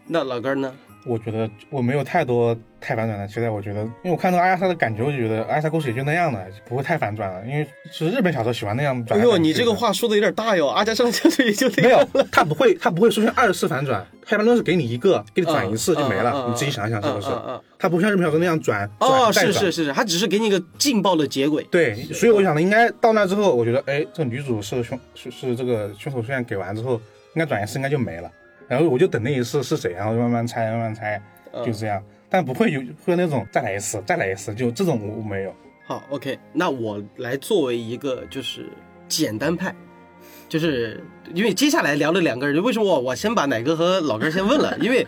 那老根儿呢？我觉得我没有太多太反转的期待。我觉得，因为我看到阿加莎的感觉，我就觉得阿加莎故事也就那样的，不会太反转了。因为是日本小说喜欢那样转哎呦。你这个话说的有点大哟，阿加上香水也就那没有 他不会，他不会出现二次反转，他一般都是给你一个，给你转一次就没了。嗯嗯嗯你自己想想是不是嗯嗯嗯？他不像日本小说那样转，哦，是是是是，他只是给你一个劲爆的结尾。对，所以我想的应该到那之后，我觉得，哎，这个女主是凶是是这个凶手，虽然给完之后，应该转一次应该就没了。然后我就等那一次是谁，然后就慢慢猜，慢慢猜，嗯就这样。但不会有会有那种再来一次，再来一次，就这种我我没有。好，OK，那我来作为一个就是简单派，就是因为接下来聊了两个人，为什么我我先把奶哥和老根先问了？因为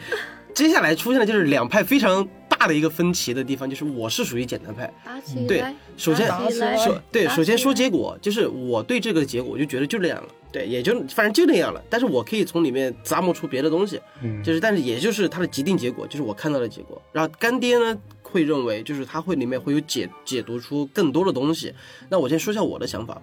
接下来出现的就是两派非常大的一个分歧的地方，就是我是属于简单派。对首先说对，首先说结果，就是我对这个结果我就觉得就那样了，对，也就反正就那样了。但是我可以从里面咂摸出别的东西，嗯，就是但是也就是它的既定结果，就是我看到的结果。然后干爹呢会认为，就是他会里面会有解解读出更多的东西。那我先说一下我的想法吧。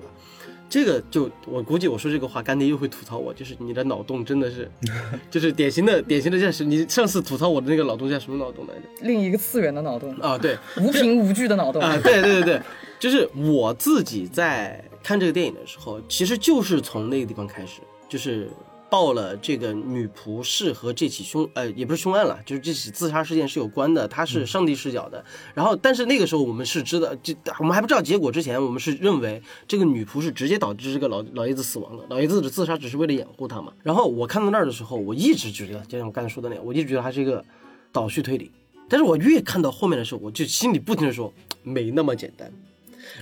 这个就我估计我说这个话，干爹又会吐槽我，就是你的脑洞真的是，就是典型的典型的，现实你上次吐槽我的那个脑洞叫什么脑洞来着？另一个次元的脑洞，啊，对，无凭无据的脑洞。啊，对对对对，就是我自己在看这个电影的时候，其实就是从那个地方开始，就是报了这个女仆是和这起凶呃也不是凶案了，就是这起自杀事件是有关的，它是上帝视角的。然后，但是那个时候我们是知道，就我们还不知道结果之前，我们是认为这个女仆是直接导致这个老老爷子死亡的，老爷子的自杀只是为了掩护他嘛。然后我看到那儿的时候，我一直觉得，就像我刚才说的那样，我一直觉得它是一个倒叙推理。但是我越看到后面的时候，我就心里不停的说，没那么简单。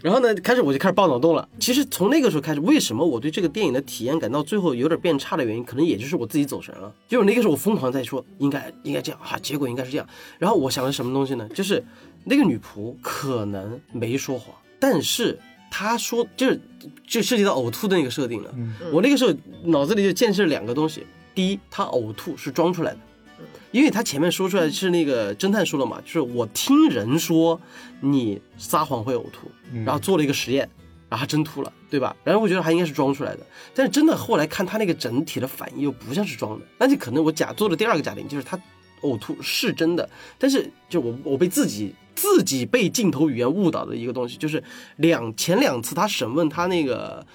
然后呢，开始我就开始爆脑洞了。其实从那个时候开始，为什么我对这个电影的体验感到最后有点变差的原因，可能也就是我自己走神了。就是那个时候我疯狂在说应该应该这样啊，结果应该是这样。然后我想的是什么东西呢？就是那个女仆可能没说谎，但是她说就是就涉及到呕吐的那个设定了。我那个时候脑子里就建设两个东西：第一，她呕吐是装出来的。因为他前面说出来是那个侦探说了嘛，就是我听人说你撒谎会呕吐，然后做了一个实验，然后他真吐了，对吧？然后我觉得他应该是装出来的，但是真的后来看他那个整体的反应又不像是装的，那就可能我假做的第二个假定就是他呕吐是真的，但是就我我被自己自己被镜头语言误导的一个东西，就是两前两次他审问他那个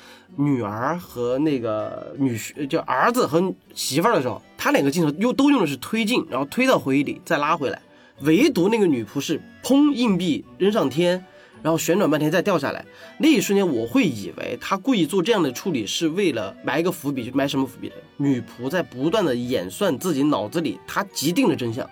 女儿和那个女婿，就儿子和媳妇儿的时候，他两个镜头又都用的是推进，然后推到回忆里再拉回来，唯独那个女仆是砰硬币扔上天。然后旋转半天再掉下来，那一瞬间我会以为他故意做这样的处理是为了埋一个伏笔，就埋什么伏笔的？女仆在不断的演算自己脑子里她既定的真相，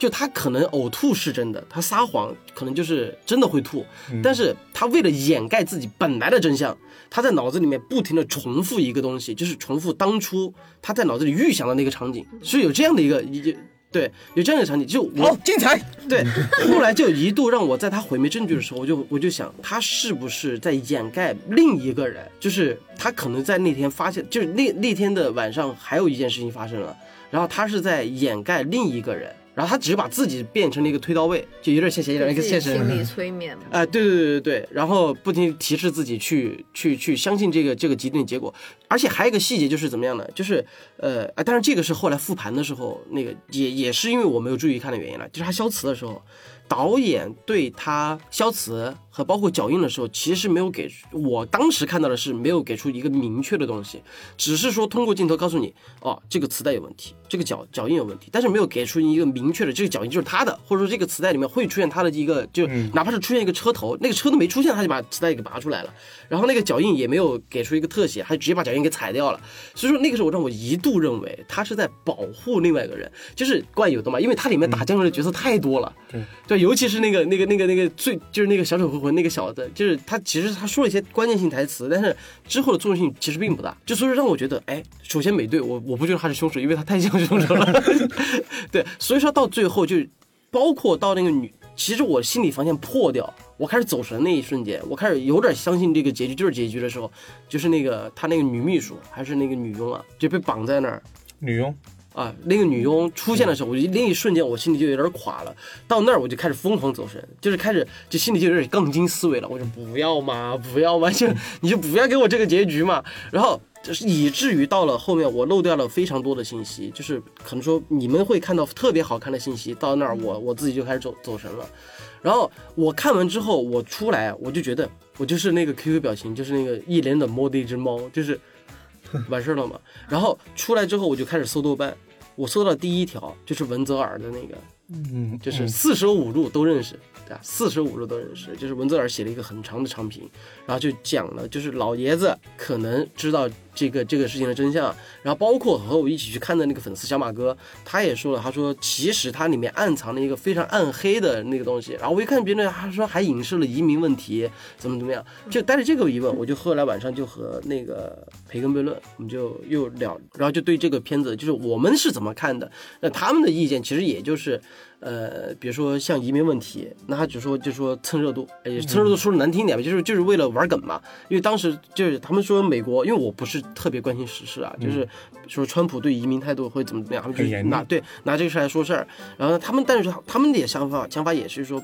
就他可能呕吐是真的，他撒谎可能就是真的会吐，但是他为了掩盖自己本来的真相，他在脑子里面不停的重复一个东西，就是重复当初他在脑子里预想的那个场景，是有这样的一个一对有这样的场景，就我好精彩！对，后来就一度让我在他毁灭证据的时候，我就我就想，他是不是在掩盖另一个人？就是他可能在那天发现，就是那那天的晚上还有一件事情发生了，然后他是在掩盖另一个人，然后他只是把自己变成了一个推到位，就有点像写点那个现实。心理催眠嘛。啊、对对对对对，然后不停提示自己去去去相信这个这个既定结果，而且还有一个细节就是怎么样呢？就是呃啊，当然这个是后来复盘的时候，那个也也是因为我没有注意看的原因了，就是他消磁的时候，导演对他消磁和包括脚印的时候，其实没有给我当时看到的是没有给出一个明确的东西，只是说通过镜头告诉你，哦，这个磁带有问题，这个脚脚印有问题，但是没有给出一个明确的这个脚印就是他的，或者说这个磁带里面会出现他的一个，就哪怕是出现一个车头，那个车都没出现，他就把磁带给拔出来了，然后那个脚印也没有给出一个特写，还直接把脚印给踩掉了，所以说那个时候让我一度认为他是在保护另外一个人，就是怪有的嘛，因为它里面打酱油的角色太多了，对。对，尤其是那个那个那个那个最就是那个小丑回魂那个小子，就是他其实他说了一些关键性台词，但是之后的作用性其实并不大，就所以让我觉得，哎，首先美队我我不觉得他是凶手，因为他太像凶手了，对，所以说到最后就包括到那个女。其实我心理防线破掉，我开始走神那一瞬间，我开始有点相信这个结局就是结局的时候，就是那个他那个女秘书还是那个女佣啊，就被绑在那儿。女佣，啊，那个女佣出现的时候，我就那一瞬间我心里就有点垮了。到那儿我就开始疯狂走神，就是开始就心里就有点杠精思维了。我说不要嘛，不要嘛，就你就不要给我这个结局嘛。然后就是以至于到了后面我漏掉了非常多的信息，就是可能说你们会看到特别好看的信息，到那儿我我自己就开始走走神了。然后我看完之后，我出来我就觉得我就是那个 QQ 表情，就是那个一脸冷漠的一只猫，就是 完事儿了嘛。然后出来之后我就开始搜豆瓣，我搜到第一条就是文泽尔的那个，嗯，就是四舍五入都认识，四舍五入都认识，就是文泽尔写了一个很长的长评，然后就讲了，就是老爷子可能知道这个这个事情的真相，然后包括和我一起去看的那个粉丝小马哥，他也说了，他说其实它里面暗藏了一个非常暗黑的那个东西，然后我一看别人，他说还影射了移民问题，怎么怎么样，就带着这个疑问，我就后来晚上就和那个培根悖论，我们就又聊，然后就对这个片子，就是我们是怎么看的，那他们的意见其实也就是。呃，比如说像移民问题，那他只说就说蹭热度，哎，蹭热度说的难听点吧，就是就是为了玩梗嘛。因为当时就是他们说美国，因为我不是特别关心时事啊，就是说川普对移民态度会怎么怎么样，他们就很严厉拿对拿这个事来说事儿。然后他们但是他们的想法想法也是说，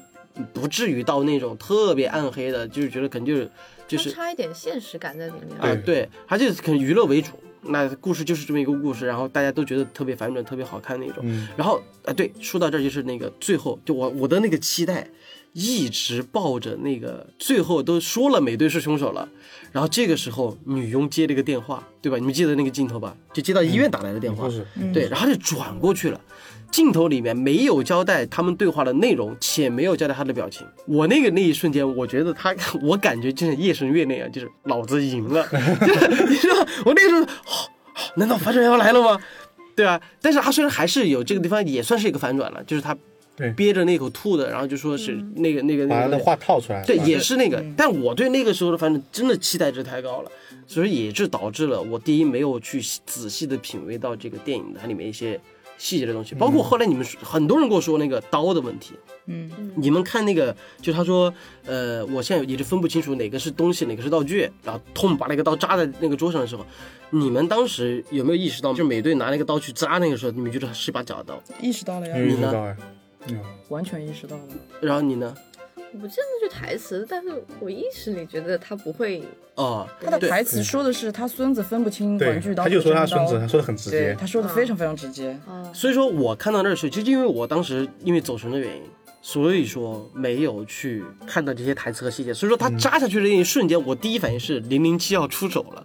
不至于到那种特别暗黑的，就是觉得可能就是就是差一点现实感在里面。啊，对，他就是可能娱乐为主。那故事就是这么一个故事，然后大家都觉得特别反转、特别好看那种。嗯然后啊，对，说到这儿就是那个最后，就我我的那个期待，一直抱着那个最后都说了美队是凶手了，然后这个时候女佣接了一个电话，对吧？你们记得那个镜头吧？就接到医院打来的电话，对，然后就转过去了。镜头里面没有交代他们对话的内容，且没有交代他的表情。我那个那一瞬间，我觉得他，我感觉就像夜神月那样，就是老子赢了，就 是你知道，我那个时候，哦哦难道反转要来了吗？对啊，但是他虽然还是有这个地方也算是一个反转了，就是他对。憋着那口吐的，然后就说是那个那个那个把他的话套出来，对，也是那个，但我对那个时候的反正真的期待值太高了，所以也是导致了我第一没有去仔细的品味到这个电影它里面一些细节的东西，包括后来你们很多人跟我说那个刀的问题，嗯，你们看那个，就他说，呃，我现在也是分不清楚哪个是东西，哪个是道具，然后痛把那个刀扎在那个桌上的时候，你们当时有没有意识到，就是美队拿那个刀去扎那个时候，你们觉得是把假刀？意识到了呀。没，有意识你呢？完全意识到了。然后你呢？我不记得那句台词，但是我意识里觉得他不会。哦，他的台词说的是他孙子分不清对玩具，刀他就说他孙子，他说的很直接，他说的非常非常直接。啊，所以说我看到那儿时候，就是因为我当时因为走神的原因，所以说没有去看到这些台词和细节。所以说他扎下去的那一瞬间，我第一反应是零零七要出手了，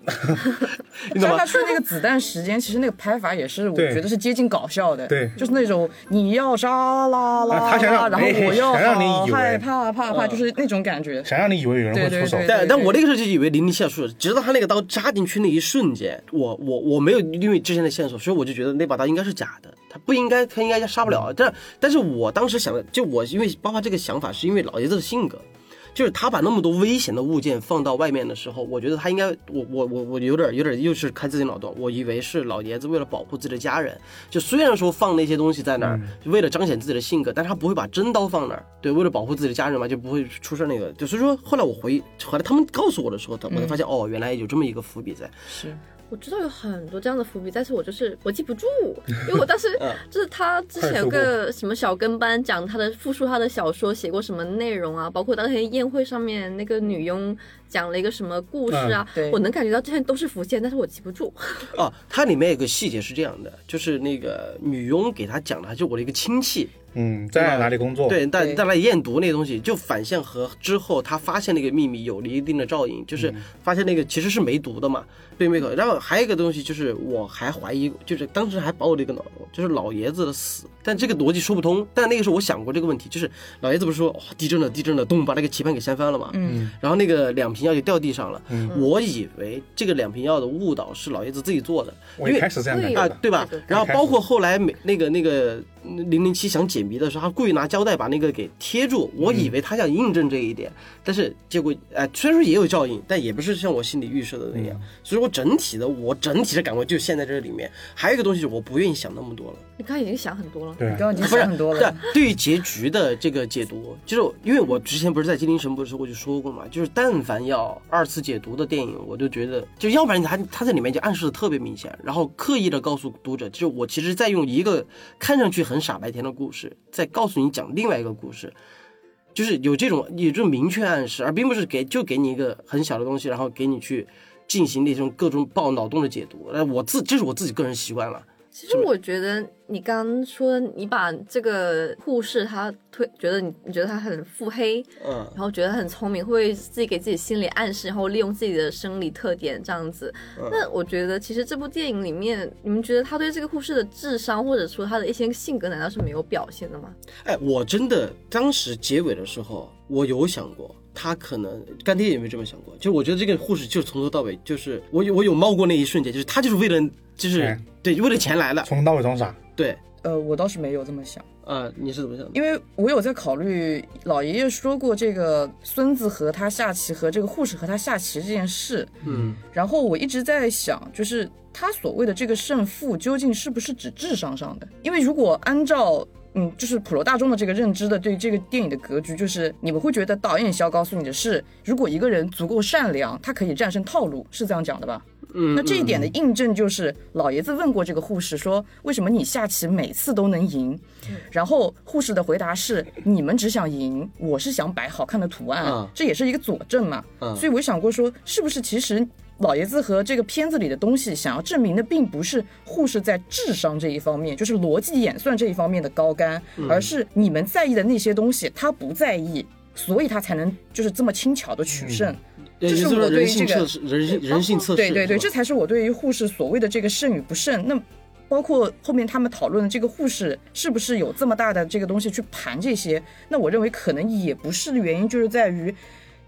你懂吗扎下？去那个子弹时间，其实那个拍法也是我觉得是接近搞笑的，对就是那种你要杀啦啦啊他想让然后哎我要想让你害怕怕怕，就是那种感觉。想让你以为有人会出手，但但我那个时候就以为零零七要出手，直到他那个刀扎进去那一瞬间，我我我没有因为之前的线索，所以我就觉得那把刀应该是假的，他不应该，他应该杀不了。但但是我当时想的，就我因为爆发这个想法，是因为老爷子的性格。就是他把那么多危险的物件放到外面的时候，我觉得他应该，我我我我有点有点又是开自己脑洞，我以为是老爷子为了保护自己的家人，就虽然说放那些东西在那儿，为了彰显自己的性格，但是他不会把真刀放那儿，对，为了保护自己的家人嘛，就不会出事那个。就所以说后来我回，后来他们告诉我的时候，我才发现、哦，原来有这么一个伏笔在。是，我知道有很多这样的伏笔，但是我就是我记不住，因为我当时嗯。就是他之前有个什么小跟班讲他的复述他的小说写过什么内容啊，包括当天宴会上面那个女佣讲了一个什么故事啊，我能感觉到这些都是浮现，但是我记不住。哦，它里面有个细节是这样的，就是那个女佣给他讲的，还是我的一个亲戚，嗯，在哪里工作？对，带对带来验毒那个东西，就反向和之后他发现那个秘密有了一定的照应，就是发现那个其实是没毒的嘛，对没口。然后还有一个东西就是我还怀疑，就是当时还把我的一个脑洞，就是老爷子的死，但这个逻辑说不通。但那个时候我想过这个问题，就是老爷子不是说、哦、地震了，地震了，咚把那个棋盘给掀翻了嘛，嗯，然后那个两瓶药就掉地上了。嗯我以为这个两瓶药的误导是老爷子自己做的，因为我一开始这样感对啊，对吧？然后包括后来每那个那个零零七想解解谜的时候，他故意拿胶带把那个给贴住，我以为他想印证这一点，但是结果哎、虽然说也有照应，但也不是像我心里预设的那样。所以我整体的我整体的感官就陷在这里面。还有一个东西，我不愿意想那么多了。你刚刚已经想很多了。对刚刚已经不是想很多了。对，对于结局的这个解读，就是因为我之前不是在《精灵神捕》的时候我就说过嘛，就是但凡要二次解读的电影，我就觉得，就要不然他他在里面就暗示的特别明显，然后刻意的告诉读者，就是我其实在用一个看上去很很傻白甜的故事，再告诉你讲另外一个故事。就是有这种有这种明确暗示，而并不是给就给你一个很小的东西，然后给你去进行那种各种爆脑洞的解读。呃，我自这是我自己个人习惯了。其实我觉得你刚刚说你把这个护士他推，觉得你你觉得他很腹黑，嗯，然后觉得很聪明，会自己给自己心理暗示，然后利用自己的生理特点这样子。那我觉得其实这部电影里面，你们觉得他对这个护士的智商或者说他的一些性格，难道是没有表现的吗？哎，我真的当时结尾的时候，我有想过，他可能干爹有没有这么想过？就我觉得这个护士就是从头到尾，就是我有我有冒过那一瞬间，就是他就是为了就是钱对为了钱来的，从头到尾装傻。对，呃，我倒是没有这么想。呃，你是怎么想的？因为我有在考虑老爷爷说过这个孙子和他下棋和这个护士和他下棋这件事，嗯，然后我一直在想，就是他所谓的这个胜负究竟是不是指智商上的？因为如果按照嗯，就是普罗大众的这个认知的对这个电影的格局，就是你们会觉得导演想要告诉你的是，如果一个人足够善良，他可以战胜套路，是这样讲的吧？嗯，那这一点的印证就是，老爷子问过这个护士说，为什么你下棋每次都能赢？然后护士的回答是，你们只想赢，我是想摆好看的图案，嗯这也是一个佐证嘛。嗯所以我想过说，是不是其实老爷子和这个片子里的东西想要证明的，并不是护士在智商这一方面，就是逻辑演算这一方面的高干，而是你们在意的那些东西，他不在意。所以他才能就是这么轻巧的取胜，这是我对于这个性测试，人性人性测试，对对对，这才是我对于护士所谓的这个胜与不胜。那包括后面他们讨论的这个护士是不是有这么大的这个东西去盘这些？那我认为可能也不是的原因，就是在于。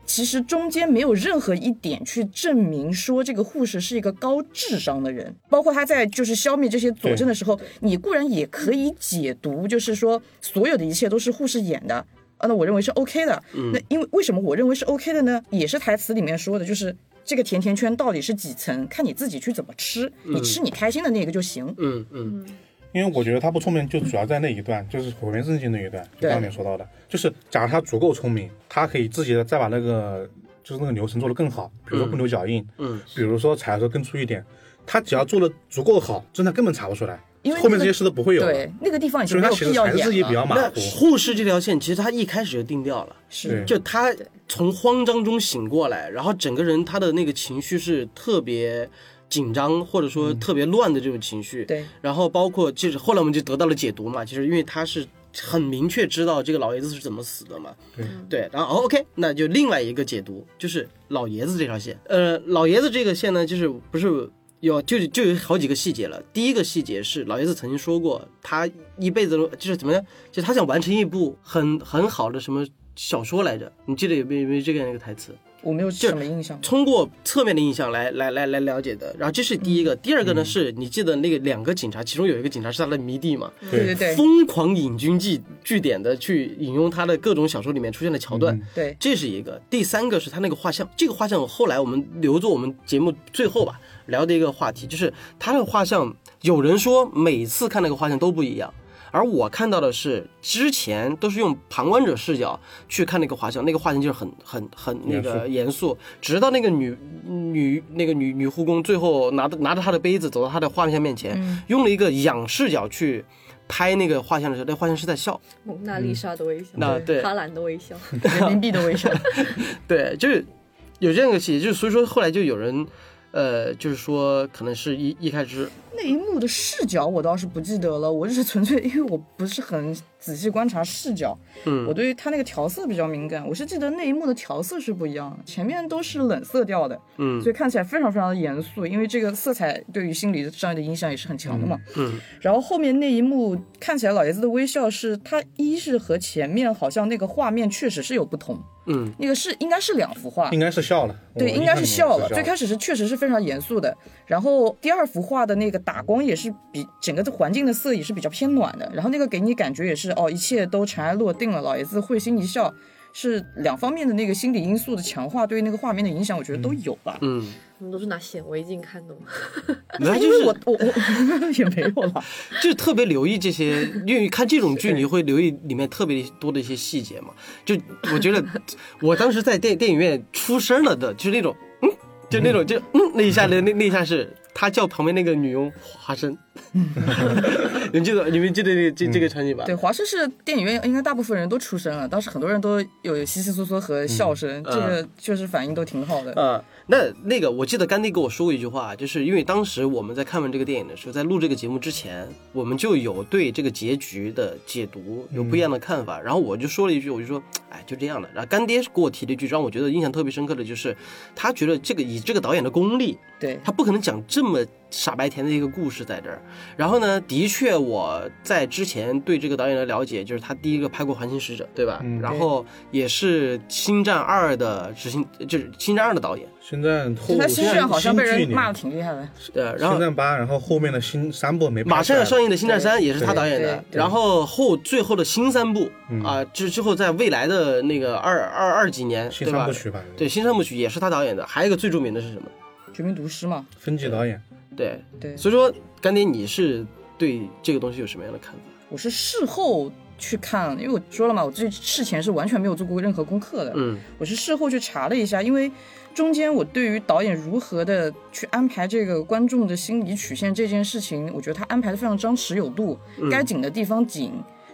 其实中间没有任何一点去证明说这个护士是一个高智商的人，包括他在就是消灭这些佐证的时候，你固然也可以解读，就是说所有的一切都是护士演的，啊，那我认为是 OK 的。那因为为什么我认为是 OK 的呢？也是台词里面说的，就是这个甜甜圈到底是几层，看你自己去怎么吃，你吃你开心的那个就行。嗯嗯。因为我觉得他不聪明，就主要在那一段，就是毁灭圣经那一段，就刚你说到的，就是假如他足够聪明，他可以自己的再把那个就是那个流程做得更好，比如说不留脚印，嗯，比如说踩的时候更粗一点，他只要做的足够好，真的根本查不出来，因为那个后面这些事都不会有对了，，那个地方已经没有必要演了。那比较马虎。护士这条线其实他一开始就定掉了。是，就他从慌张中醒过来，然后整个人他的那个情绪是特别紧张或者说特别乱的这种情绪。对，然后包括就是后来我们就得到了解读嘛，其实因为他是很明确知道这个老爷子是怎么死的嘛。对对，然后、哦 OK，那就另外一个解读就是老爷子这条线。呃，老爷子这个线呢，就是不是。有就就有好几个细节了。第一个细节是老爷子曾经说过，他一辈子都就是怎么样，就他想完成一部很很好的什么小说来着？你记得有没有有没有这样一个台词？我没有什么印象。通过侧面的印象来来来来了解的。然后这是第一个，第二个呢是你记得那个两个警察，其中有一个警察是他的迷弟嘛，对对对疯狂引经据据典的去引用他的各种小说里面出现的桥段。嗯对，这是一个，第三个是他那个画像，这个画像后来我们留作我们节目最后吧聊的一个话题，就是他那个画像，有人说每次看那个画像都不一样，而我看到的是之前都是用旁观者视角去看那个画像，那个画像就是很很很那个严肃，直到那个女女那个女女护工最后拿着拿着她的杯子走到她的画像面前，用了一个仰视角去拍那个画像的时候，那画像是在笑，蒙娜丽莎的微笑，那对哈兰的微笑，人民币的微笑。对，就是有这样一个细节，就是所以说后来就有人，呃，就是说可能是一一开始，那一幕的视角我倒是不记得了，我就是纯粹因为我不是很仔细观察视角，嗯。我对于它那个调色比较敏感，我是记得那一幕的调色是不一样的，前面都是冷色调的，嗯。所以看起来非常非常的严肃，因为这个色彩对于心理上的影响也是很强的嘛。嗯然后后面那一幕看起来老爷子的微笑是，他一是和前面好像那个画面确实是有不同，嗯。那个是应该是两幅画，应该是笑了，对，应该是笑了。最开始是确实是非常严肃的，然后第二幅画的那个打光也是比整个的环境的色也是比较偏暖的，然后那个给你感觉也是哦，一切都尘埃落定了，老爷子会心一笑，是两方面的那个心理因素的强化，对于那个画面的影响，我觉得都有吧。嗯，他们都是拿显微镜看的吗？没有，就是我我我也没有了，就特别留意这些，因为看这种剧，你会留意里面特别多的一些细节嘛。就我觉得，我当时在电电影院出声了的，就是那种，嗯，就那种就嗯那一下的那那一下是他叫旁边那个女佣华生，你们记得你们记得这这这个场景吧？对，华师是电影院应该大部分人都出声了，当时很多人都有稀稀嗦嗦和笑声，这个确实反应都挺好的。啊、那那个我记得甘迪跟我说过一句话，就是因为当时我们在看完这个电影的时候，在录这个节目之前，我们就有对这个结局的解读有不一样的看法，然后我就说了一句，我就说，哎，就这样的。然后干爹给我提了一句，让我觉得印象特别深刻的就是，他觉得这个以这个导演的功力，对，他不可能讲这么傻白甜的一个故事在这儿。然后呢，的确我在之前对这个导演的了解，就是他第一个拍过《环形使者》，对吧？嗯然后也是《星战二》的执行，就是《星战二》的导演。星战后就他新战好像被人骂的挺厉害的。对，然后星战八，然后后面的新三部没马上要上映的《星战三》也是他导演的，然后后最后的新三部嗯啊，之之后在未来的那个二二二几年，新对吧三部？曲吧，对，新三部曲也是他导演的，还有一个最著名的是什么？绝命毒师嘛，分级导演，对，对，所以说干爹你是对这个东西有什么样的看法？我是事后去看，因为我说了嘛，我这事前是完全没有做过任何功课的。嗯我是事后去查了一下，因为中间我对于导演如何的去安排这个观众的心理曲线这件事情，我觉得他安排的非常张弛有度，该紧的地方紧，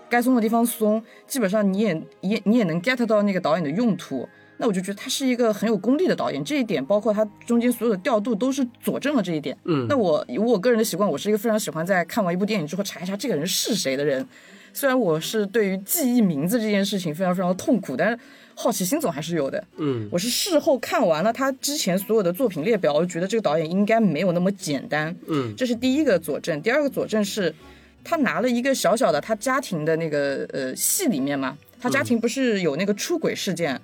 该松的地方松，基本上你也也你也能 get 到那个导演的用途。那我就觉得他是一个很有功力的导演，这一点包括他中间所有的调度都是佐证了这一点。嗯那我以我个人的习惯，我是一个非常喜欢在看完一部电影之后查一查这个人是谁的人。虽然我是对于记忆名字这件事情非常非常的痛苦，但是好奇心总还是有的。嗯我是事后看完了他之前所有的作品列表，我就觉得这个导演应该没有那么简单。嗯这是第一个佐证。第二个佐证是，他拿了一个小小的他家庭的那个呃戏里面嘛，他家庭不是有那个出轨事件，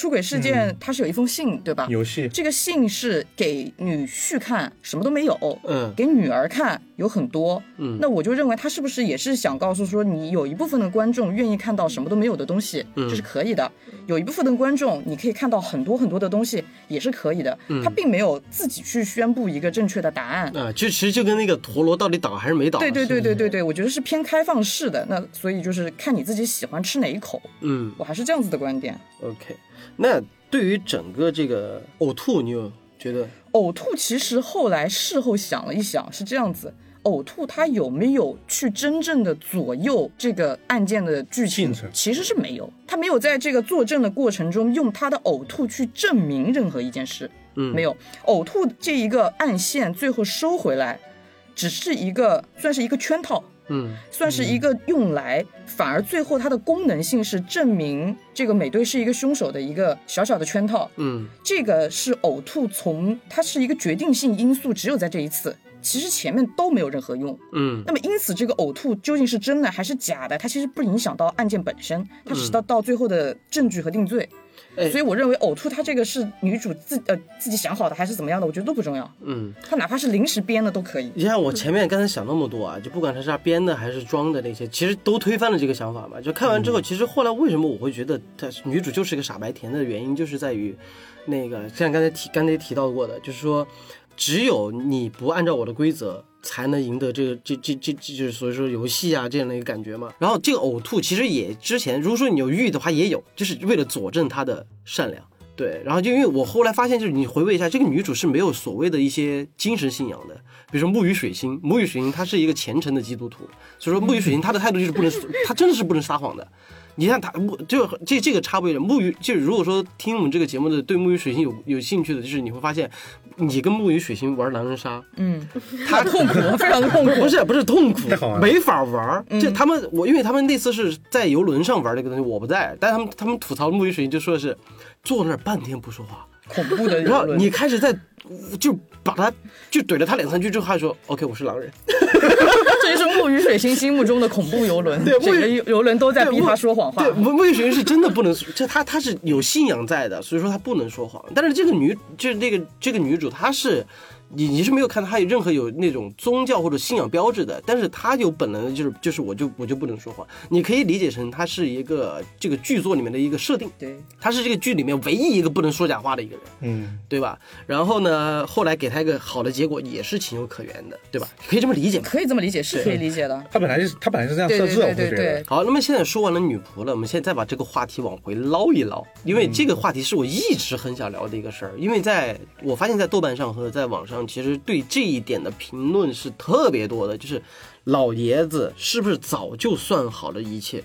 出轨事件它是有一封信对吧？游戏这个信是给女婿看，什么都没有。嗯给女儿看有很多，嗯那我就认为他是不是也是想告诉说，你有一部分的观众愿意看到什么都没有的东西，嗯这是可以的；有一部分的观众你可以看到很多很多的东西，也是可以的。嗯他并没有自己去宣布一个正确的答案。啊，就其实就跟那个陀螺到底倒还是没倒，对对对对对对，我觉得是偏开放式的，那所以就是看你自己喜欢吃哪一口，嗯我还是这样子的观点。，OK。那对于整个这个呕吐，你有觉得？呕吐其实后来事后想了一想，是这样子。呕吐它有没有去真正的左右这个案件的剧情？其实是没有，他没有在这个作证的过程中用他的呕吐去证明任何一件事，嗯，没有。呕吐这一个暗线最后收回来，只是一个算是一个圈套，嗯算是一个用来，反而最后它的功能性是证明这个美队是一个凶手的一个小小的圈套。嗯这个是呕吐从它是一个决定性因素，只有在这一次，其实前面都没有任何用。嗯那么因此，这个呕吐究竟是真的还是假的，它其实不影响到案件本身，它只是到到最后的证据和定罪。哎所以我认为呕吐它这个是女主自呃自己想好的还是怎么样的，我觉得都不重要，嗯。它哪怕是临时编的都可以。你像我前面刚才想那么多啊，就不管她是他编的还是装的那些，其实都推翻了这个想法嘛。就看完之后，其实后来为什么我会觉得她女主就是个傻白甜的原因，就是在于那个像刚才提刚才提到过的，就是说只有你不按照我的规则。才能赢得这个这这这这就是所以说游戏啊这样的一个感觉嘛。然后这个呕吐其实也之前，如果说你有寓的话也有，就是为了佐证她的善良。对，然后就因为我后来发现，就是你回味一下，这个女主是没有所谓的一些精神信仰的，比如说木鱼水星，木鱼水星她是一个虔诚的基督徒，所以说木鱼水星她的态度就是不能，她真的是不能撒谎的。你看他木就这这个插播一点，木鱼就是如果说听我们这个节目的对木鱼水星有有兴趣的，就是你会发现，你跟木鱼水星玩狼人杀，嗯，他 痛苦，非常痛苦。不是不是痛苦没法玩儿。这他们我因为他们那次是在游轮上玩这个东西，我不在，但他们他们吐槽木鱼水星就说的是坐那儿半天不说话，恐怖的然后你开始在就把他就怼了他两三句之后，他说 OK 我是狼人，这就是木鱼水星心目中的恐怖游轮，对木鱼整个游游轮都在逼他说谎话对，。木木鱼水星是真的不能，这他他是有信仰在的，所以说他不能说谎。但是这个女就是那个这个女主，她是你你是没有看到他有任何有那种宗教或者信仰标志的，但是他有本能的就是就是我就我就不能说谎。你可以理解成他是一个这个剧作里面的一个设定，对，他是这个剧里面唯一一个不能说假话的一个人。嗯，对吧？然后呢，后来给他一个好的结果，也是情有可原的，对吧？可以这么理解吗？可以这么理解，是可以理解的。他本来就是他本来是这样设置的，对对对我会觉得对。好，那么现在说完了女仆了，我们现在再把这个话题往回捞一捞，因为这个话题是我一直很想聊的一个事儿。因为在我发现，在豆瓣上和在网上，其实对这一点的评论是特别多的，就是老爷子是不是早就算好了一切？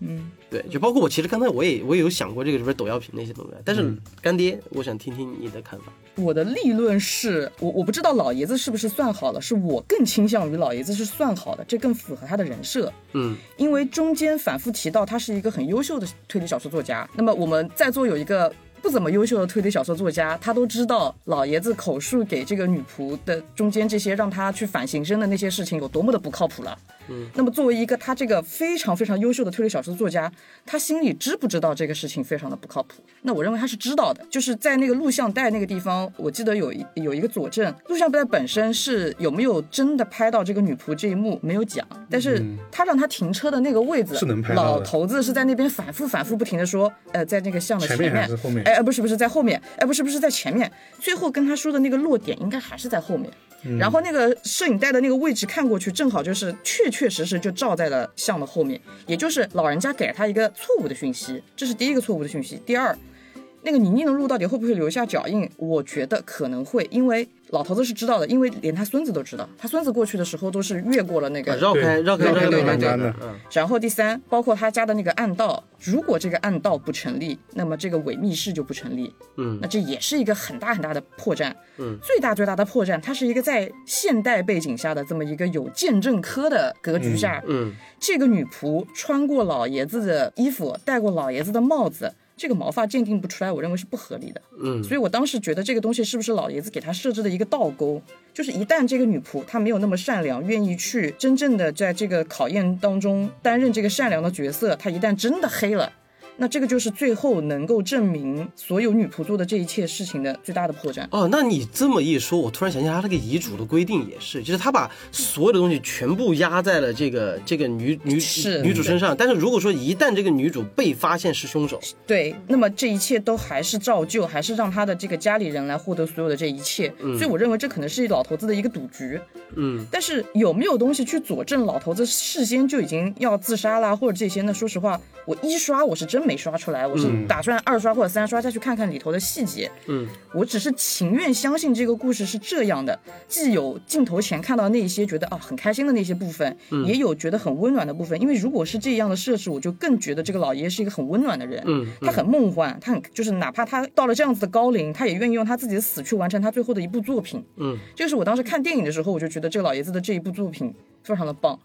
嗯，对，就包括我，其实刚才我也我也有想过这个是不是抖药瓶那些东西，但是干爹，我想听听你的看法。我的立论是我我不知道老爷子是不是算好了，是我更倾向于老爷子是算好的，这更符合他的人设。嗯因为中间反复提到他是一个很优秀的推理小说作家。那么我们在座有一个不怎么优秀的推理小说作家，他都知道老爷子口述给这个女仆的中间这些让他去反刑侦的那些事情有多么的不靠谱了。嗯，那么作为一个他这个非常非常优秀的推理小说作家，他心里知不知道这个事情非常的不靠谱？那我认为他是知道的，就是在那个录像带那个地方，我记得有一有一个佐证，录像带本身是有没有真的拍到这个女仆这一幕没有讲，但是他让他停车的那个位置，是能拍到老头子是在那边反复反复不停的说，呃，在那个巷的前面，面还是后面？哎，呃不是不是在后面，哎，不是不是在前面，最后跟他说的那个落点应该还是在后面。然后那个摄影带的那个位置看过去，正好就是确确实实就照在了像的后面，也就是老人家给了他一个错误的讯息，这是第一个错误的讯息。第二，那个泥泞的路到底会不会留下脚印？我觉得可能会，因为老头子是知道的，因为连他孙子都知道，他孙子过去的时候都是越过了那个啊绕开绕开绕开绕开对对栏杆对嗯然后第三，包括他家的那个暗道，如果这个暗道不成立，那么这个伪密室就不成立。嗯那这也是一个很大很大的破绽。嗯，最大最大的破绽，它是一个在现代背景下的这么一个有鉴证科的格局下，嗯这个女仆穿过老爷子的衣服，戴过老爷子的帽子。这个毛发鉴定不出来，我认为是不合理的。嗯所以我当时觉得这个东西是不是老爷子给他设置的一个倒钩？就是一旦这个女仆她没有那么善良，愿意去真正的在这个考验当中担任这个善良的角色，她一旦真的黑了，那这个就是最后能够证明所有女仆做的这一切事情的最大的破绽。哦，那你这么一说，我突然想起他那个遗嘱的规定也是，就是他把所有的东西全部压在了这个这个女女是女主身上。但是如果说一旦这个女主被发现是凶手，对，那么这一切都还是照旧，还是让他的这个家里人来获得所有的这一切。所以我认为这可能是老头子的一个赌局。嗯但是有没有东西去佐证老头子事先就已经要自杀啦，或者这些呢？说实话，我一刷我是真没刷出来，我是打算二刷或者三刷再去看看里头的细节。嗯，我只是情愿相信这个故事是这样的，既有镜头前看到那一些觉得啊很开心的那些部分，也有觉得很温暖的部分。因为如果是这样的设置，我就更觉得这个老爷是一个很温暖的人。嗯他很梦幻，他很就是哪怕他到了这样子的高龄，他也愿意用他自己的死去完成他最后的一部作品。嗯，这个是我当时看电影的时候，我就觉得这个老爷子的这一部作品非常的棒。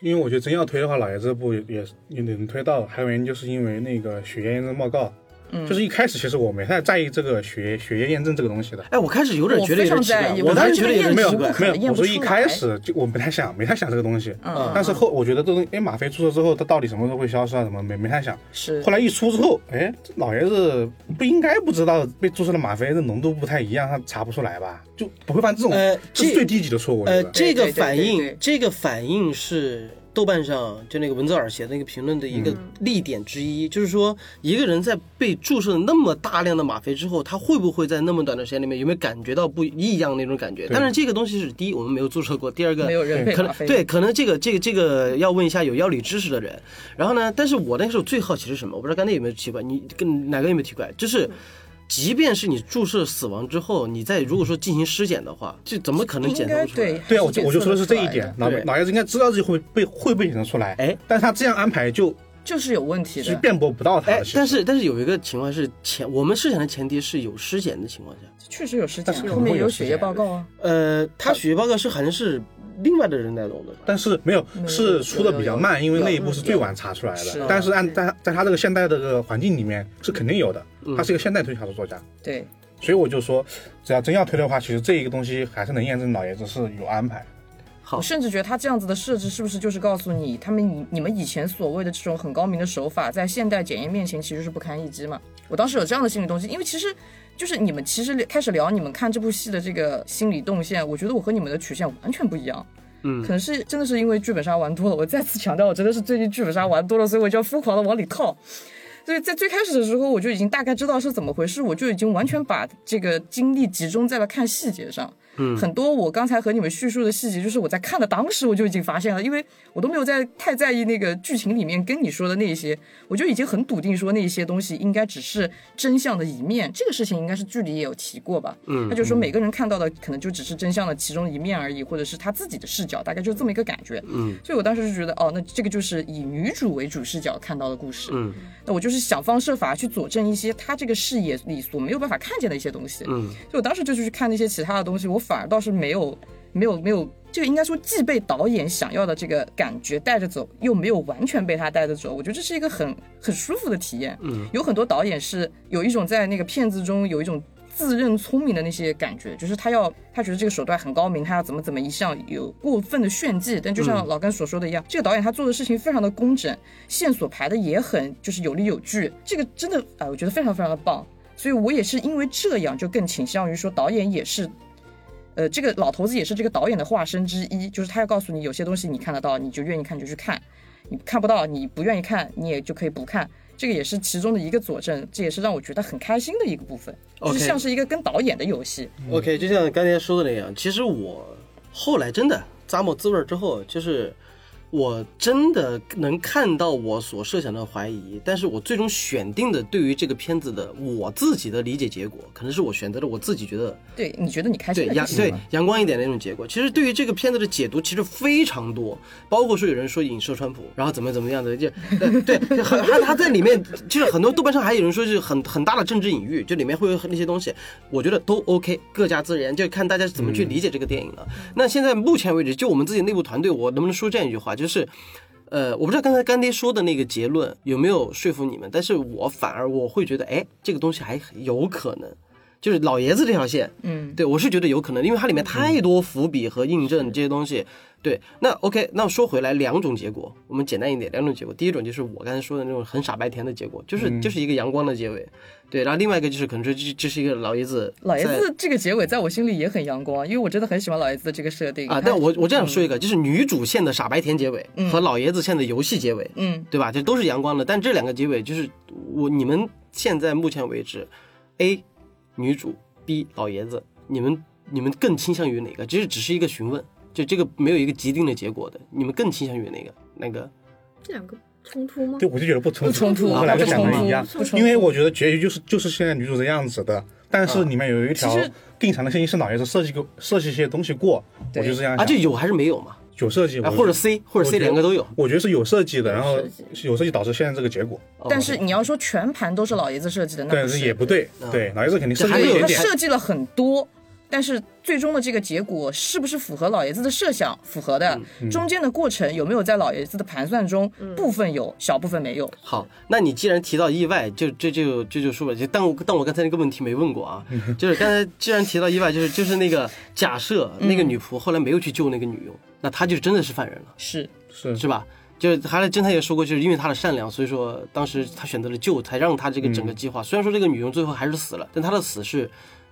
因为我觉得真要推的话，老爷这部也也也能推到。还有原因就是因为那个血液验证报告，嗯就是一开始其实我没太在意这个血血液验证这个东西的。哎，我开始有点觉得有点奇怪，我当时觉得没有没有，我说一开始就我没太想，没太想这个东西。嗯，但是后我觉得这东西，哎，吗啡注射之后，它到底什么时候会消失啊？什么没没太想。是后来一出之后，哎，老爷子不应该不知道被注射的吗啡的浓度不太一样，他查不出来吧？就不会犯这种，呃这这是最低级的错误。呃，这个反应这个反应是豆瓣上就那个文泽尔写的那个评论的一个嗯例点之一，就是说一个人在被注射了那么大量的吗啡之后，他会不会在那么短的时间里面有没有感觉到不异样那种感觉？当然，这个东西是第一，我们没有注射过；第二个，没有人可能对，可能这个这个这个要问一下有药理知识的人。然后呢，但是我那个时候最好奇是什么？我不知道刚才有没有奇怪，你跟哪个有没有奇怪？就是。即便是你注射死亡之后，你再如果说进行尸检的话，这怎么可能检测不出来？对对啊，我就我就说的是这一。点老对老爷子应该知道自己会被会被检测出来，哎，但是他这样安排就就是有问题的。是辩驳不到他但是但是有一个情况是前我们设想的前提是有尸检的情况下，确实有尸检，后面有有血液报告啊。呃，他血液报告是好像是另外的人来弄的吧？但是没有有是出的比较慢，因为那一步是最晚查出来的。但是按在在他这个现代的这个环境里面是肯定有的，嗯他是一个现代推理小说作家。对，所以我就说，只要真要推的话，其实这一个东西还是能验证老爷子是有安排。好我，甚至觉得他这样子的设置，是不是就是告诉你，他们你你们以前所谓的这种很高明的手法，在现代检验面前其实是不堪一击嘛？我当时有这样的心理动机，因为其实就是你们其实开始聊你们看这部戏的这个心理动线，我觉得我和你们的曲线完全不一样。嗯可能是真的是因为剧本杀玩多了，我再次强调，我真的是最近剧本杀玩多了，所以我就要疯狂的往里套。所以在最开始的时候，我就已经大概知道是怎么回事，我就已经完全把这个精力集中在了看细节上。嗯，很多我刚才和你们叙述的细节，就是我在看的当时我就已经发现了，因为我都没有在太在意那个剧情里面跟你说的那些，我就已经很笃定说那些东西应该只是真相的一面。这个事情应该是剧里也有提过吧？嗯，他就说每个人看到的可能就只是真相的其中一面而已，或者是他自己的视角，大概就这么一个感觉。嗯，所以我当时就觉得，哦，那这个就是以女主为主视角看到的故事。嗯，那我就是想方设法去佐证一些他这个视野里所没有办法看见的一些东西。嗯，所以我当时就去看那些其他的东西，我反而倒是没有没有没有，这个应该说既被导演想要的这个感觉带着走，又没有完全被他带着走。我觉得这是一个很很舒服的体验。嗯，有很多导演是有一种在那个片子中有一种。自认聪明的那些感觉，就是他要他觉得这个手段很高明，他要怎么怎么一项有过分的炫技。但就像老根所说的一样，这个导演他做的事情非常的工整，线索排的也很就是有理有据，这个真的啊、我觉得非常非常的棒。所以我也是因为这样，就更倾向于说导演也是，呃，这个老头子也是这个导演的化身之一，就是他要告诉你有些东西你看得到，你就愿意看就去看，你看不到你不愿意看，你也就可以不看。这个也是其中的一个佐证，这也是让我觉得很开心的一个部分，就是像是一个跟导演的游戏。OK，就像刚才说的那样，其实我后来真的咂摸滋味儿之后，就是我真的能看到我所设想的怀疑，但是我最终选定的对于这个片子的我自己的理解结果，可能是我选择了我自己觉得对，你觉得你开心对阳对阳光一点的那种结果。其实对于这个片子的解读其实非常多，包括说有人说影射川普，然后怎么怎么样的，就 对对，很他他在里面，其实很多豆瓣上还有人说是很很大的政治隐喻，就里面会有那些东西，我觉得都 OK，各家自然，就看大家怎么去理解这个电影了。那现在目前为止，就我们自己内部团队，我能不能说这样一句话，就是。呃，我不知道刚才干爹说的那个结论有没有说服你们，但是我反而我会觉得，哎，这个东西还有可能，就是老爷子这条线，嗯，对我是觉得有可能，因为它里面太多伏笔和印证这些东西。对，那 OK，那说回来两种结果，我们简单一点，两种结果。第一种就是我刚才说的那种很傻白甜的结果，就是、就是一个阳光的结尾。对，然后另外一个就是可能说这这是一个老爷子，老爷子这个结尾在我心里也很阳光，因为我真的很喜欢老爷子的这个设定啊，但我我这样说一个，就是女主线的傻白甜结尾和老爷子线的游戏结尾，嗯对吧？这都是阳光的，但这两个结尾就是我你们现在目前为止，A 女主 B 老爷子，你们你们更倾向于哪个？其实只是一个询问，就这个没有一个既定的结果的，你们更倾向于哪个？哪个这两个冲突吗？对，我就觉得不冲突不冲突我后来不就想的一样不冲，突因为我觉得结局就是就是现在女主这样子的，但是里面有一条其实更长的信息是老爷子设计个设计一些东西过，我就这样想这。有还是没有嘛？有设计，啊，或者 C 或者 C 两个都有。我觉得是有设计的，然后有设计导致现在这个结果，哦但是你要说全盘都是老爷子设计的，那但是是也不对，对，老爷子肯定设计还有他了一点点，设计了很多，但是最终的这个结果是不是符合老爷子的设想？符合的。嗯中间的过程有没有在老爷子的盘算中？部分有，小部分没有。好，那你既然提到意外，就这就这就说了，就但我但我刚才那个问题没问过啊，就是刚才既然提到意外，就是就是那个假设那个女仆后来没有去救那个女佣，那她就真的是犯人了，是，是是吧？就是还来侦探也说过，就是因为她的善良，所以说当时他选择了救，才让他这个整个计划。虽然说这个女佣最后还是死了，但她的死是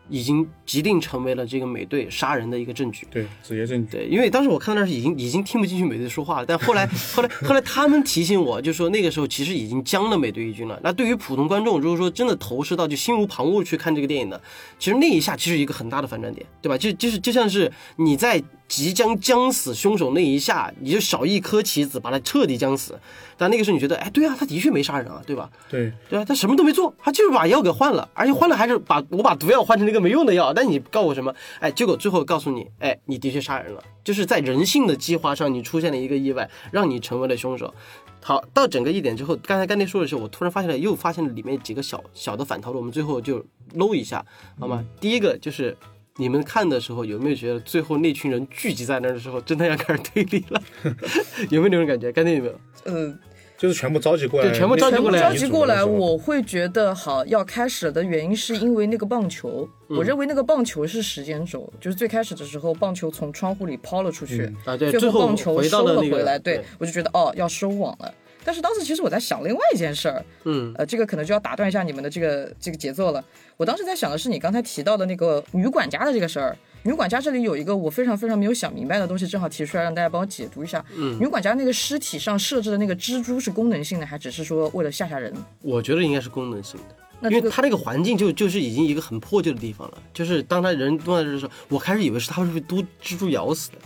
已经即定成为了这个美队杀人的一个证据。对直接证据，对，因为当时我看到那是已经已经听不进去美队说话了，但后来 后来后来他们提醒我，就说那个时候其实已经将了美队一军了。那对于普通观众，如果说真的投射到就心无旁骛去看这个电影的，其实那一下其实一个很大的反转点，对吧？就就是就像是你在即将将死凶手那一下，你就少一颗棋子把他彻底将死。但那个时候你觉得，哎，对啊，他的确没杀人啊，对吧？对，对啊，他什么都没做，他就是把药给换了，而且换了还是把我把毒药换成那个没用的药。但你告我什么？哎，结果最后告诉你，哎，你的确杀人了，就是在人性的计划上你出现了一个意外，让你成为了凶手。好，到整个一点之后，刚才干爹说的时候，我突然发现了，又发现了里面几个小小的反套路，我们最后就搂一下，好吗？第一个就是。你们看的时候有没有觉得最后那群人聚集在那儿的时候，真的要开始推理了？有没有那种感觉？干爹有没有？呃，就是全部召集过来，对全部召集全部过来召集过来，我会觉得好要开始的原因是因为那个棒球，嗯我认为那个棒球是时间轴，就是最开始的时候，棒球从窗户里抛了出去，啊，对，最最后棒球回到收了那个了回来，对我就觉得哦要收网了。但是当时其实我在想另外一件事儿，嗯，呃，这个可能就要打断一下你们的这个这个节奏了。我当时在想的是你刚才提到的那个女管家的这个事儿。女管家这里有一个我非常非常没有想明白的东西，正好提出来让大家帮我解读一下。嗯，女管家那个尸体上设置的那个蜘蛛是功能性的，还只是说为了吓吓人？我觉得应该是功能性的。那这个因为它那个环境就就是已经一个很破旧的地方了，就是当他人蹲在这的时候，我开始以为是他会被毒蜘蛛咬死的，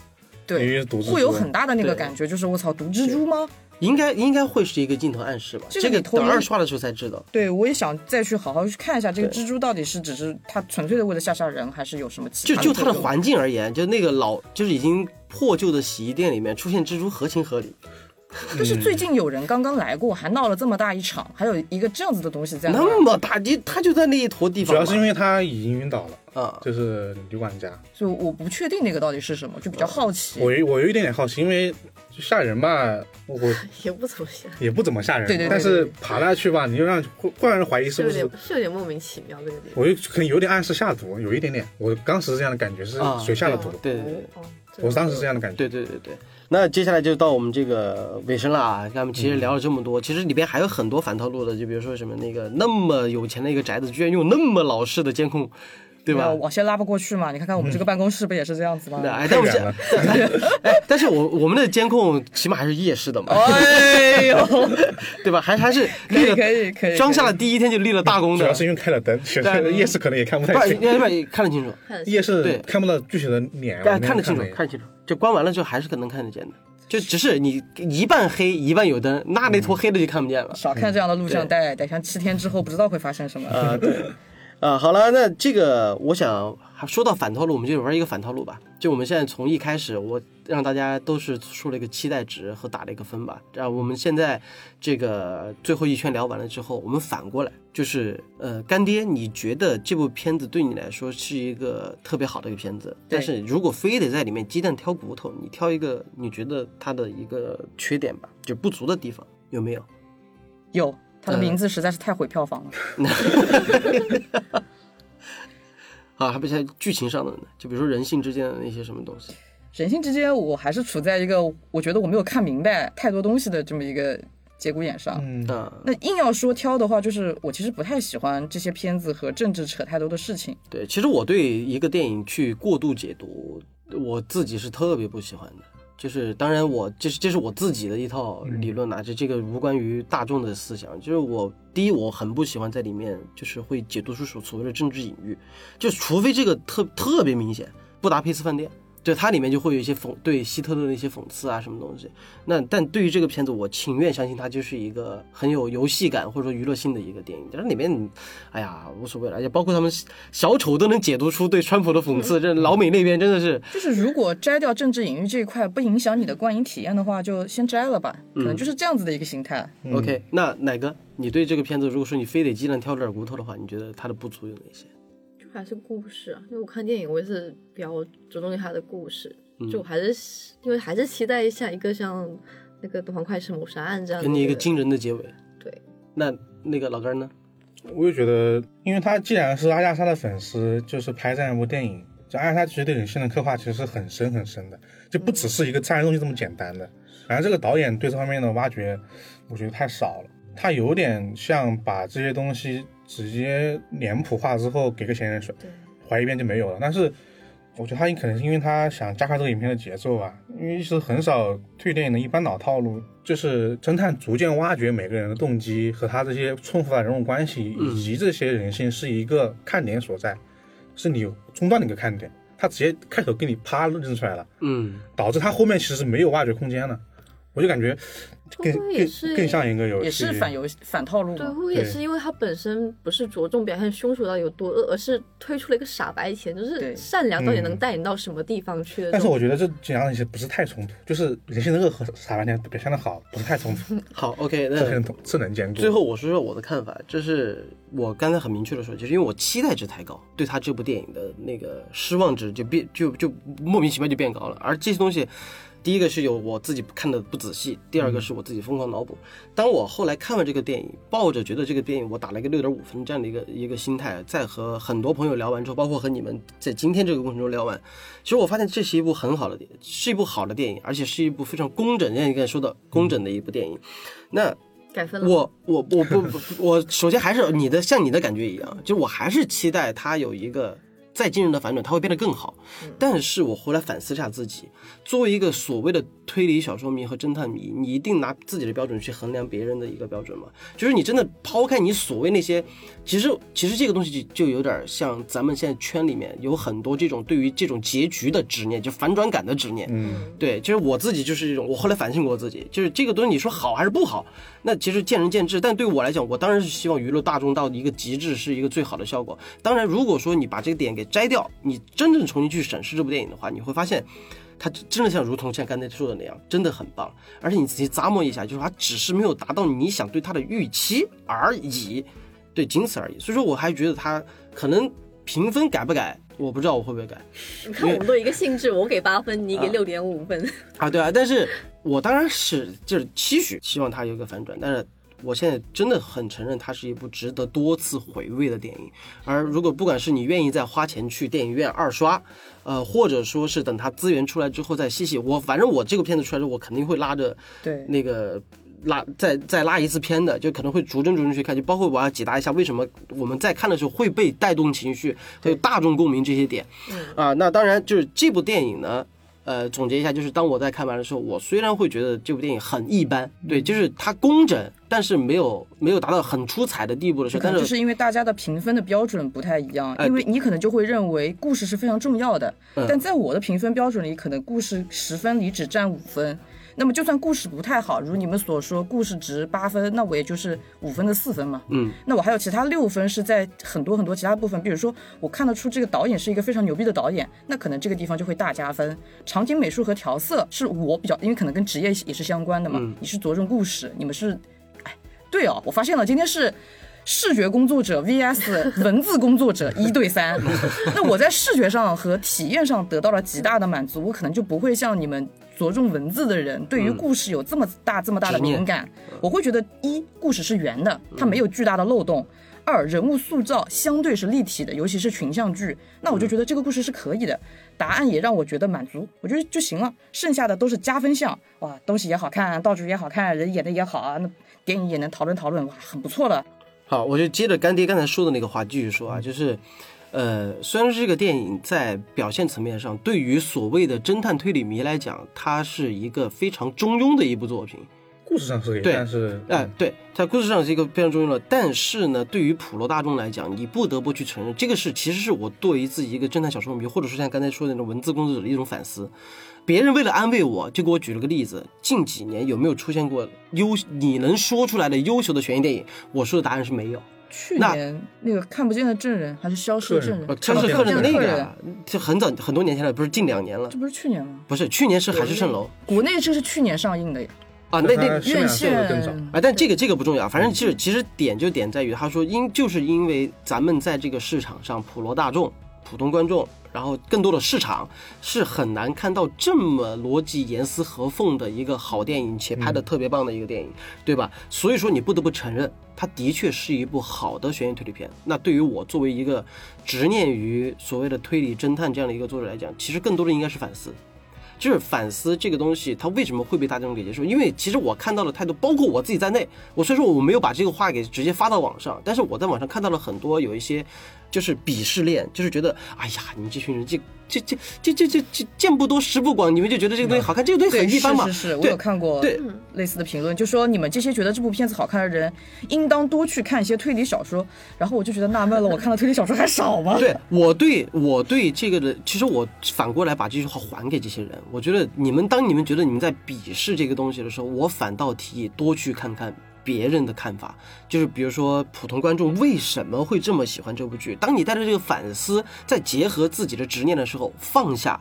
对会有很大的那个感觉，就是我操，毒蜘蛛吗？应该应该会是一个镜头暗示吧？这个等二刷的时候才知道。对，我也想再去好好去看一下这个蜘蛛到底是只是它纯粹的为了吓吓人，还是有什么其他就就它的环境而言，就那个老就是已经破旧的洗衣店里面出现蜘蛛合情合理。但是最近有人刚刚来过，还闹了这么大一场，还有一个这样子的东西在那那，么大，你他就在那一坨地方。主要是因为他已经晕倒了，啊，就是女管家。就我不确定那个到底是什么，就比较好奇。我有我有一点点好奇，因为就吓人吧，我 也不怎么吓，也不怎么吓人，对对对但是爬下去吧，你就让会会让人怀疑是是有不是点是有点莫名其妙这个点。我就可能有点暗示下毒，有一点点，我当时这样的感觉，是啊谁下了毒？对对对我当时是这样的感觉。对对对对。那接下来就到我们这个尾声了啊！咱们其实聊了这么多，其实里边还有很多反套路的，就比如说什么那个那么有钱的一个宅子，居然用那么老式的监控，对吧？没有？网线拉不过去嘛？你看看我们这个办公室不也是这样子吗？对，哎，但我们太远现了。哎，但是我我们的监控起码还是夜视的嘛，哎呦，对吧？还还是可以立了可以可以，装下了第一天就立了大功的，主要是因为开了灯，其对夜视可能也看不太清，要不然看得清楚，看夜视对。看不到具体的脸，看得清楚，看得清楚，就关完了之后还是可能看得见的，就只是你一半黑一半有灯，那那坨黑的就看不见了。少看这样的录像带，等像七天之后不知道会发生什么。啊，对，啊，好了，那这个我想还说到反套路，我们就玩一个反套路吧。就我们现在从一开始，我让大家都是说了一个期待值和打了一个分吧。然后我们现在这个最后一圈聊完了之后，我们反过来就是，呃，干爹，你觉得这部片子对你来说是一个特别好的一个片子，但是如果非得在里面鸡蛋挑骨头，你挑一个你觉得它的一个缺点吧，就不足的地方有没有？有，他的嗯名字实在是太毁票房了。啊，还不像剧情上的呢，就比如说人性之间的那些什么东西。人性之间，我还是处在一个我觉得我没有看明白太多东西的这么一个节骨眼上。嗯，啊，那硬要说挑的话，就是我其实不太喜欢这些片子和政治扯太多的事情。对，其实我对一个电影去过度解读，我自己是特别不喜欢的。就是当然我这是这是我自己的一套理论啊，这这个无关于大众的思想。就是我第一，我很不喜欢在里面就是会解读出所所谓的政治隐喻，就除非这个特特别明显，布达佩斯饭店。就它里面就会有一些讽对希特勒的一些讽刺啊，什么东西。那但对于这个片子，我情愿相信它就是一个很有游戏感或者说娱乐性的一个电影。但是里面你，哎呀，无所谓了，而且包括他们小丑都能解读出对川普的讽刺，这老美那边真的是，就是如果摘掉政治隐喻这一块不影响你的观影体验的话，就先摘了吧，可能就是这样子的一个心态。OK，那奶哥，你对这个片子，如果说你非得鸡蛋挑点骨头的话，你觉得它的不足有哪些？就还是故事啊，因为我看电影我也是比较着重于它的故事，嗯就我还是因为还是期待一下一个像那个《东方快车谋杀案》这样的给你一个惊人的结尾。对，那那个老根儿呢？我就觉得，因为他既然是阿加莎的粉丝，就是拍这样一部电影，就阿加莎其实对人性的刻画其实是很深很深的，就不只是一个杀人东西这么简单的。反正这个导演对这方面的挖掘，我觉得太少了。他有点像把这些东西直接脸谱化之后给个嫌疑人甩对划一遍就没有了。但是我觉得他可能是因为他想加快这个影片的节奏吧，因为是很少推理电影的一般老套路，就是侦探逐渐挖掘每个人的动机和他这些冲突的人物关系以及这些人性是一个看点所在，是你中断的一个看点。他直接开头给你啪认出来了，嗯，导致他后面其实是没有挖掘空间了。我就感觉更会不会也更是更像一个游戏，也是反游反套路对，嘛会。不会也是因为它本身不是着重表现凶手到底有多恶，而是推出了一个傻白甜，就是善良到底能嗯带你到什么地方去的。但是我觉得这这两样东西不是太冲突，就是人性的恶和傻白甜表现的好，不是太冲突，好，OK，这那能是能兼顾。最后我说说我的看法，就是我刚才很明确的说，就是因为我期待值太高，对他这部电影的那个失望值就变就就莫名其妙就变高了。而这些东西，第一个是有我自己看的不仔细，第二个是我自己疯狂脑补。当我后来看完这个电影，抱着觉得这个电影我打了一个六点五分这样的一个一个心态，在和很多朋友聊完之后，包括和你们在今天这个过程中聊完，其实我发现这是一部很好的电，是一部好的电影，而且是一部非常工整，像你刚才说的工整的一部电影。那改分了。我我我不不，我首先还是你的像你的感觉一样，就我还是期待它有一个再惊人的反转，它会变得更好。但是我回来反思一下自己，作为一个所谓的推理小说迷和侦探迷，你一定拿自己的标准去衡量别人的一个标准吗？就是你真的抛开你所谓那些，其实其实这个东西就就有点像咱们现在圈里面有很多这种对于这种结局的执念，就反转感的执念。嗯，对，就是我自己就是这种，我后来反省过自己，就是这个东西你说好还是不好，那其实见仁见智。但对我来讲，我当然是希望娱乐大众到一个极致是一个最好的效果。当然，如果说你把这个点给摘掉，你真正重新去审视这部电影的话，你会发现。它真的像如同像刚才说的那样，真的很棒。而且你仔细咂摸一下，就是它只是没有达到你想对它的预期而已，对，仅此而已。所以说，我还觉得它可能评分改不改，我不知道我会不会改。你 看，我们都一个性质，我给八分，你给六点五分。啊，对啊，但是我当然是就是期许，希望它有一个反转，但是我现在真的很承认它是一部值得多次回味的电影。而如果不管是你愿意再花钱去电影院二刷，呃，或者说是等它资源出来之后再细细，我反正我这个片子出来之后，我肯定会拉着对那个。拉再再拉一次片的，就可能会逐帧逐帧去看，就包括我要解答一下为什么我们在看的时候会被带动情绪，还有大众共鸣这些点。啊，那当然就是这部电影呢，呃，总结一下，就是当我在看完的时候，我虽然会觉得这部电影很一般，对，就是它工整，但是没有没有达到很出彩的地步的时候，但是就是因为大家的评分的标准不太一样，哎因为你可能就会认为故事是非常重要的，嗯但在我的评分标准里，可能故事十分里只占五分。那么就算故事不太好，如你们所说，故事值八分，那我也就是五分的四分嘛。嗯，那我还有其他六分是在很多很多其他部分，比如说我看得出这个导演是一个非常牛逼的导演，那可能这个地方就会大加分。场景美术和调色是我比较，因为可能跟职业也是相关的嘛。你是着重故事，你们是，哎，对哦，我发现了，今天是。视觉工作者 VS 文字工作者一对三，那我在视觉上和体验上得到了极大的满足，我可能就不会像你们着重文字的人，对于故事有这么大这么大的敏感。我会觉得一故事是圆的，它没有巨大的漏洞；二人物塑造相对是立体的，尤其是群像剧，那我就觉得这个故事是可以的。答案也让我觉得满足，我觉得就行了。剩下的都是加分项，哇，东西也好看，道具也好看，人演的也好啊，那电影也能讨论讨论，哇，很不错了。好，我就接着干爹刚才说的那个话继续说啊，就是，呃，虽然说这个电影在表现层面上，对于所谓的侦探推理迷来讲，它是一个非常中庸的一部作品，故事上是对但是哎、对，在故事上是一个非常中庸的，但是呢，对于普罗大众来讲，你不得不去承认，这个是其实是我对于自己一个侦探小说迷，或者说像刚才说的那种文字工作者的一种反思。别人为了安慰我，就给我举了个例子，近几年有没有出现过优你能说出来的优秀的悬疑电影？我说的答案是没有。去年那个看不见的证人还是消失的证人呃，，看不见这是客人那个啊，就很早很多年前了，不是近两年了这，不是去年吗？不是去年是《海市蜃楼国内这是去年上映的呀，啊，那那院线啊，但这个这个不重要，反正其实其实点就点在于，他说因就是因为咱们在这个市场上，普罗大众、普通观众，然后更多的市场是很难看到这么逻辑严丝合缝的一个好电影，且拍的特别棒的一个电影，对吧？所以说你不得不承认，它的确是一部好的悬疑推理片。那对于我作为一个执念于所谓的推理侦探这样的一个作者来讲，其实更多的应该是反思。就是反思这个东西，它为什么会被大众给接受？因为其实我看到了太多，包括我自己在内，我虽然说我没有把这个话给直接发到网上，但是我在网上看到了很多有一些就是鄙视链，就是觉得哎呀，你们这群人这这这这这这这见不多识不广，你们就觉得这个东西好看，这个东西，很一般嘛。是是是，我有看过对类似的评论，就说你们这些觉得这部片子好看的人，应当多去看一些推理小说。然后我就觉得纳闷了，我看的推理小说还少吗？对我对我对这个的，其实我反过来把这句话还给这些人。我觉得你们当你们觉得你们在鄙视这个东西的时候，我反倒提议多去看看别人的看法，就是比如说普通观众为什么会这么喜欢这部剧。当你带着这个反思，再结合自己的执念的时候，放下，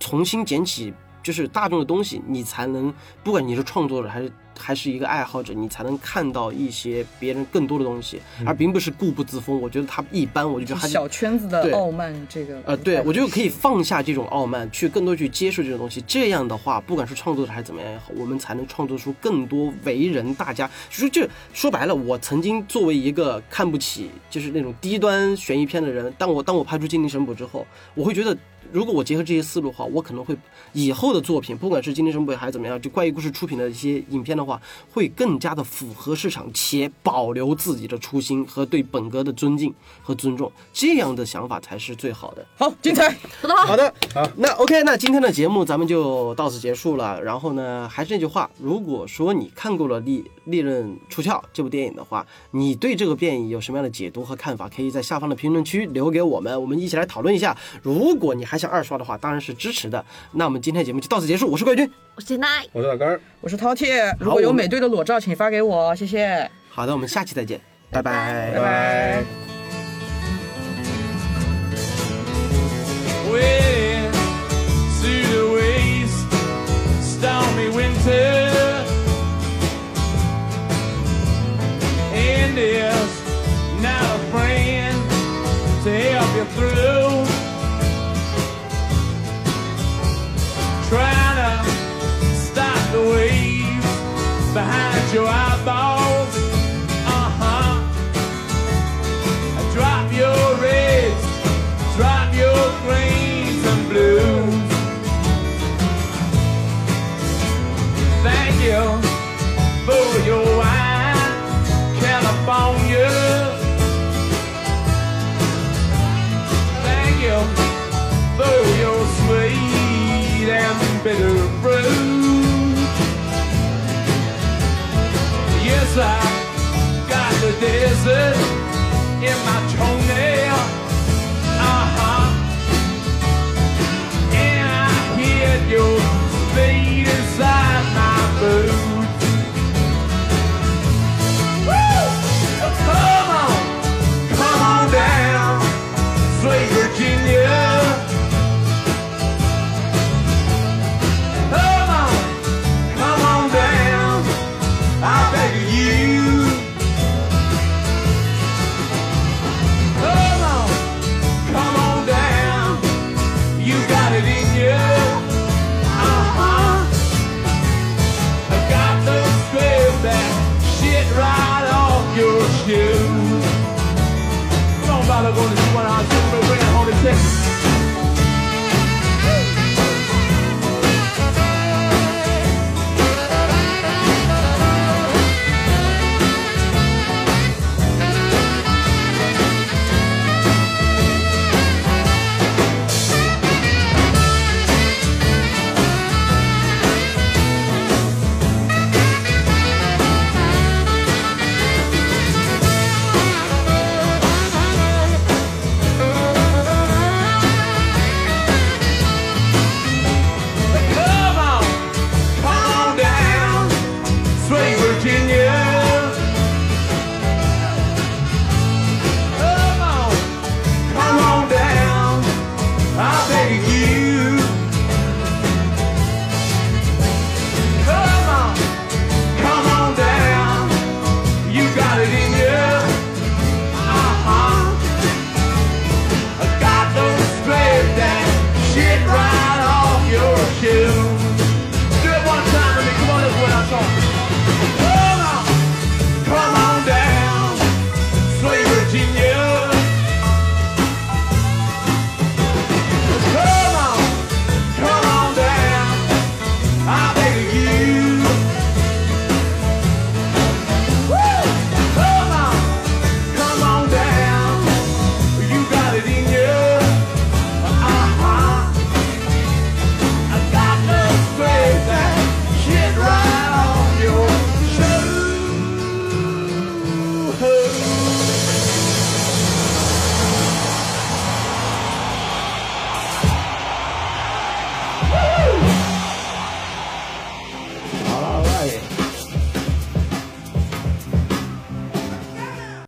重新捡起。就是大众的东西，你才能，不管你是创作者还是还是一个爱好者，你才能看到一些别人更多的东西，嗯而并不是固步自封。我觉得他一般，我就觉得他小圈子的傲慢，这个呃，对，我觉得可以放下这种傲慢，去更多去接受这种东西。这样的话，不管是创作者还是怎么样也好，我们才能创作出更多为人大家。就是就说白了，我曾经作为一个看不起就是那种低端悬疑片的人，当我当我拍出《精灵神捕》之后，我会觉得。如果我结合这些思路的话，我可能会以后的作品，不管是《精灵神捕》还是怎么样，就怪异故事出品的一些影片的话，会更加的符合市场，且保留自己的初心和对本格的尊敬和尊重，这样的想法才是最好的。好精彩。说得好，好的，好那 OK，那今天的节目咱们就到此结束了。然后呢，还是那句话，如果说你看过了《利利刃出鞘》这部电影的话，你对这个电影有什么样的解读和看法，可以在下方的评论区留给我们，我们一起来讨论一下。如果你还想二刷的话，当然是支持的。那我们今天节目就到此结束，我是冠军。我是奈。我是老根儿。我是饕餮，如果有美队的裸照，请发给我，谢谢。好的，我们下期再见，拜拜拜拜。Way to behind your eyeballs. I got the desert in my toenail. Uh huh. And I hear your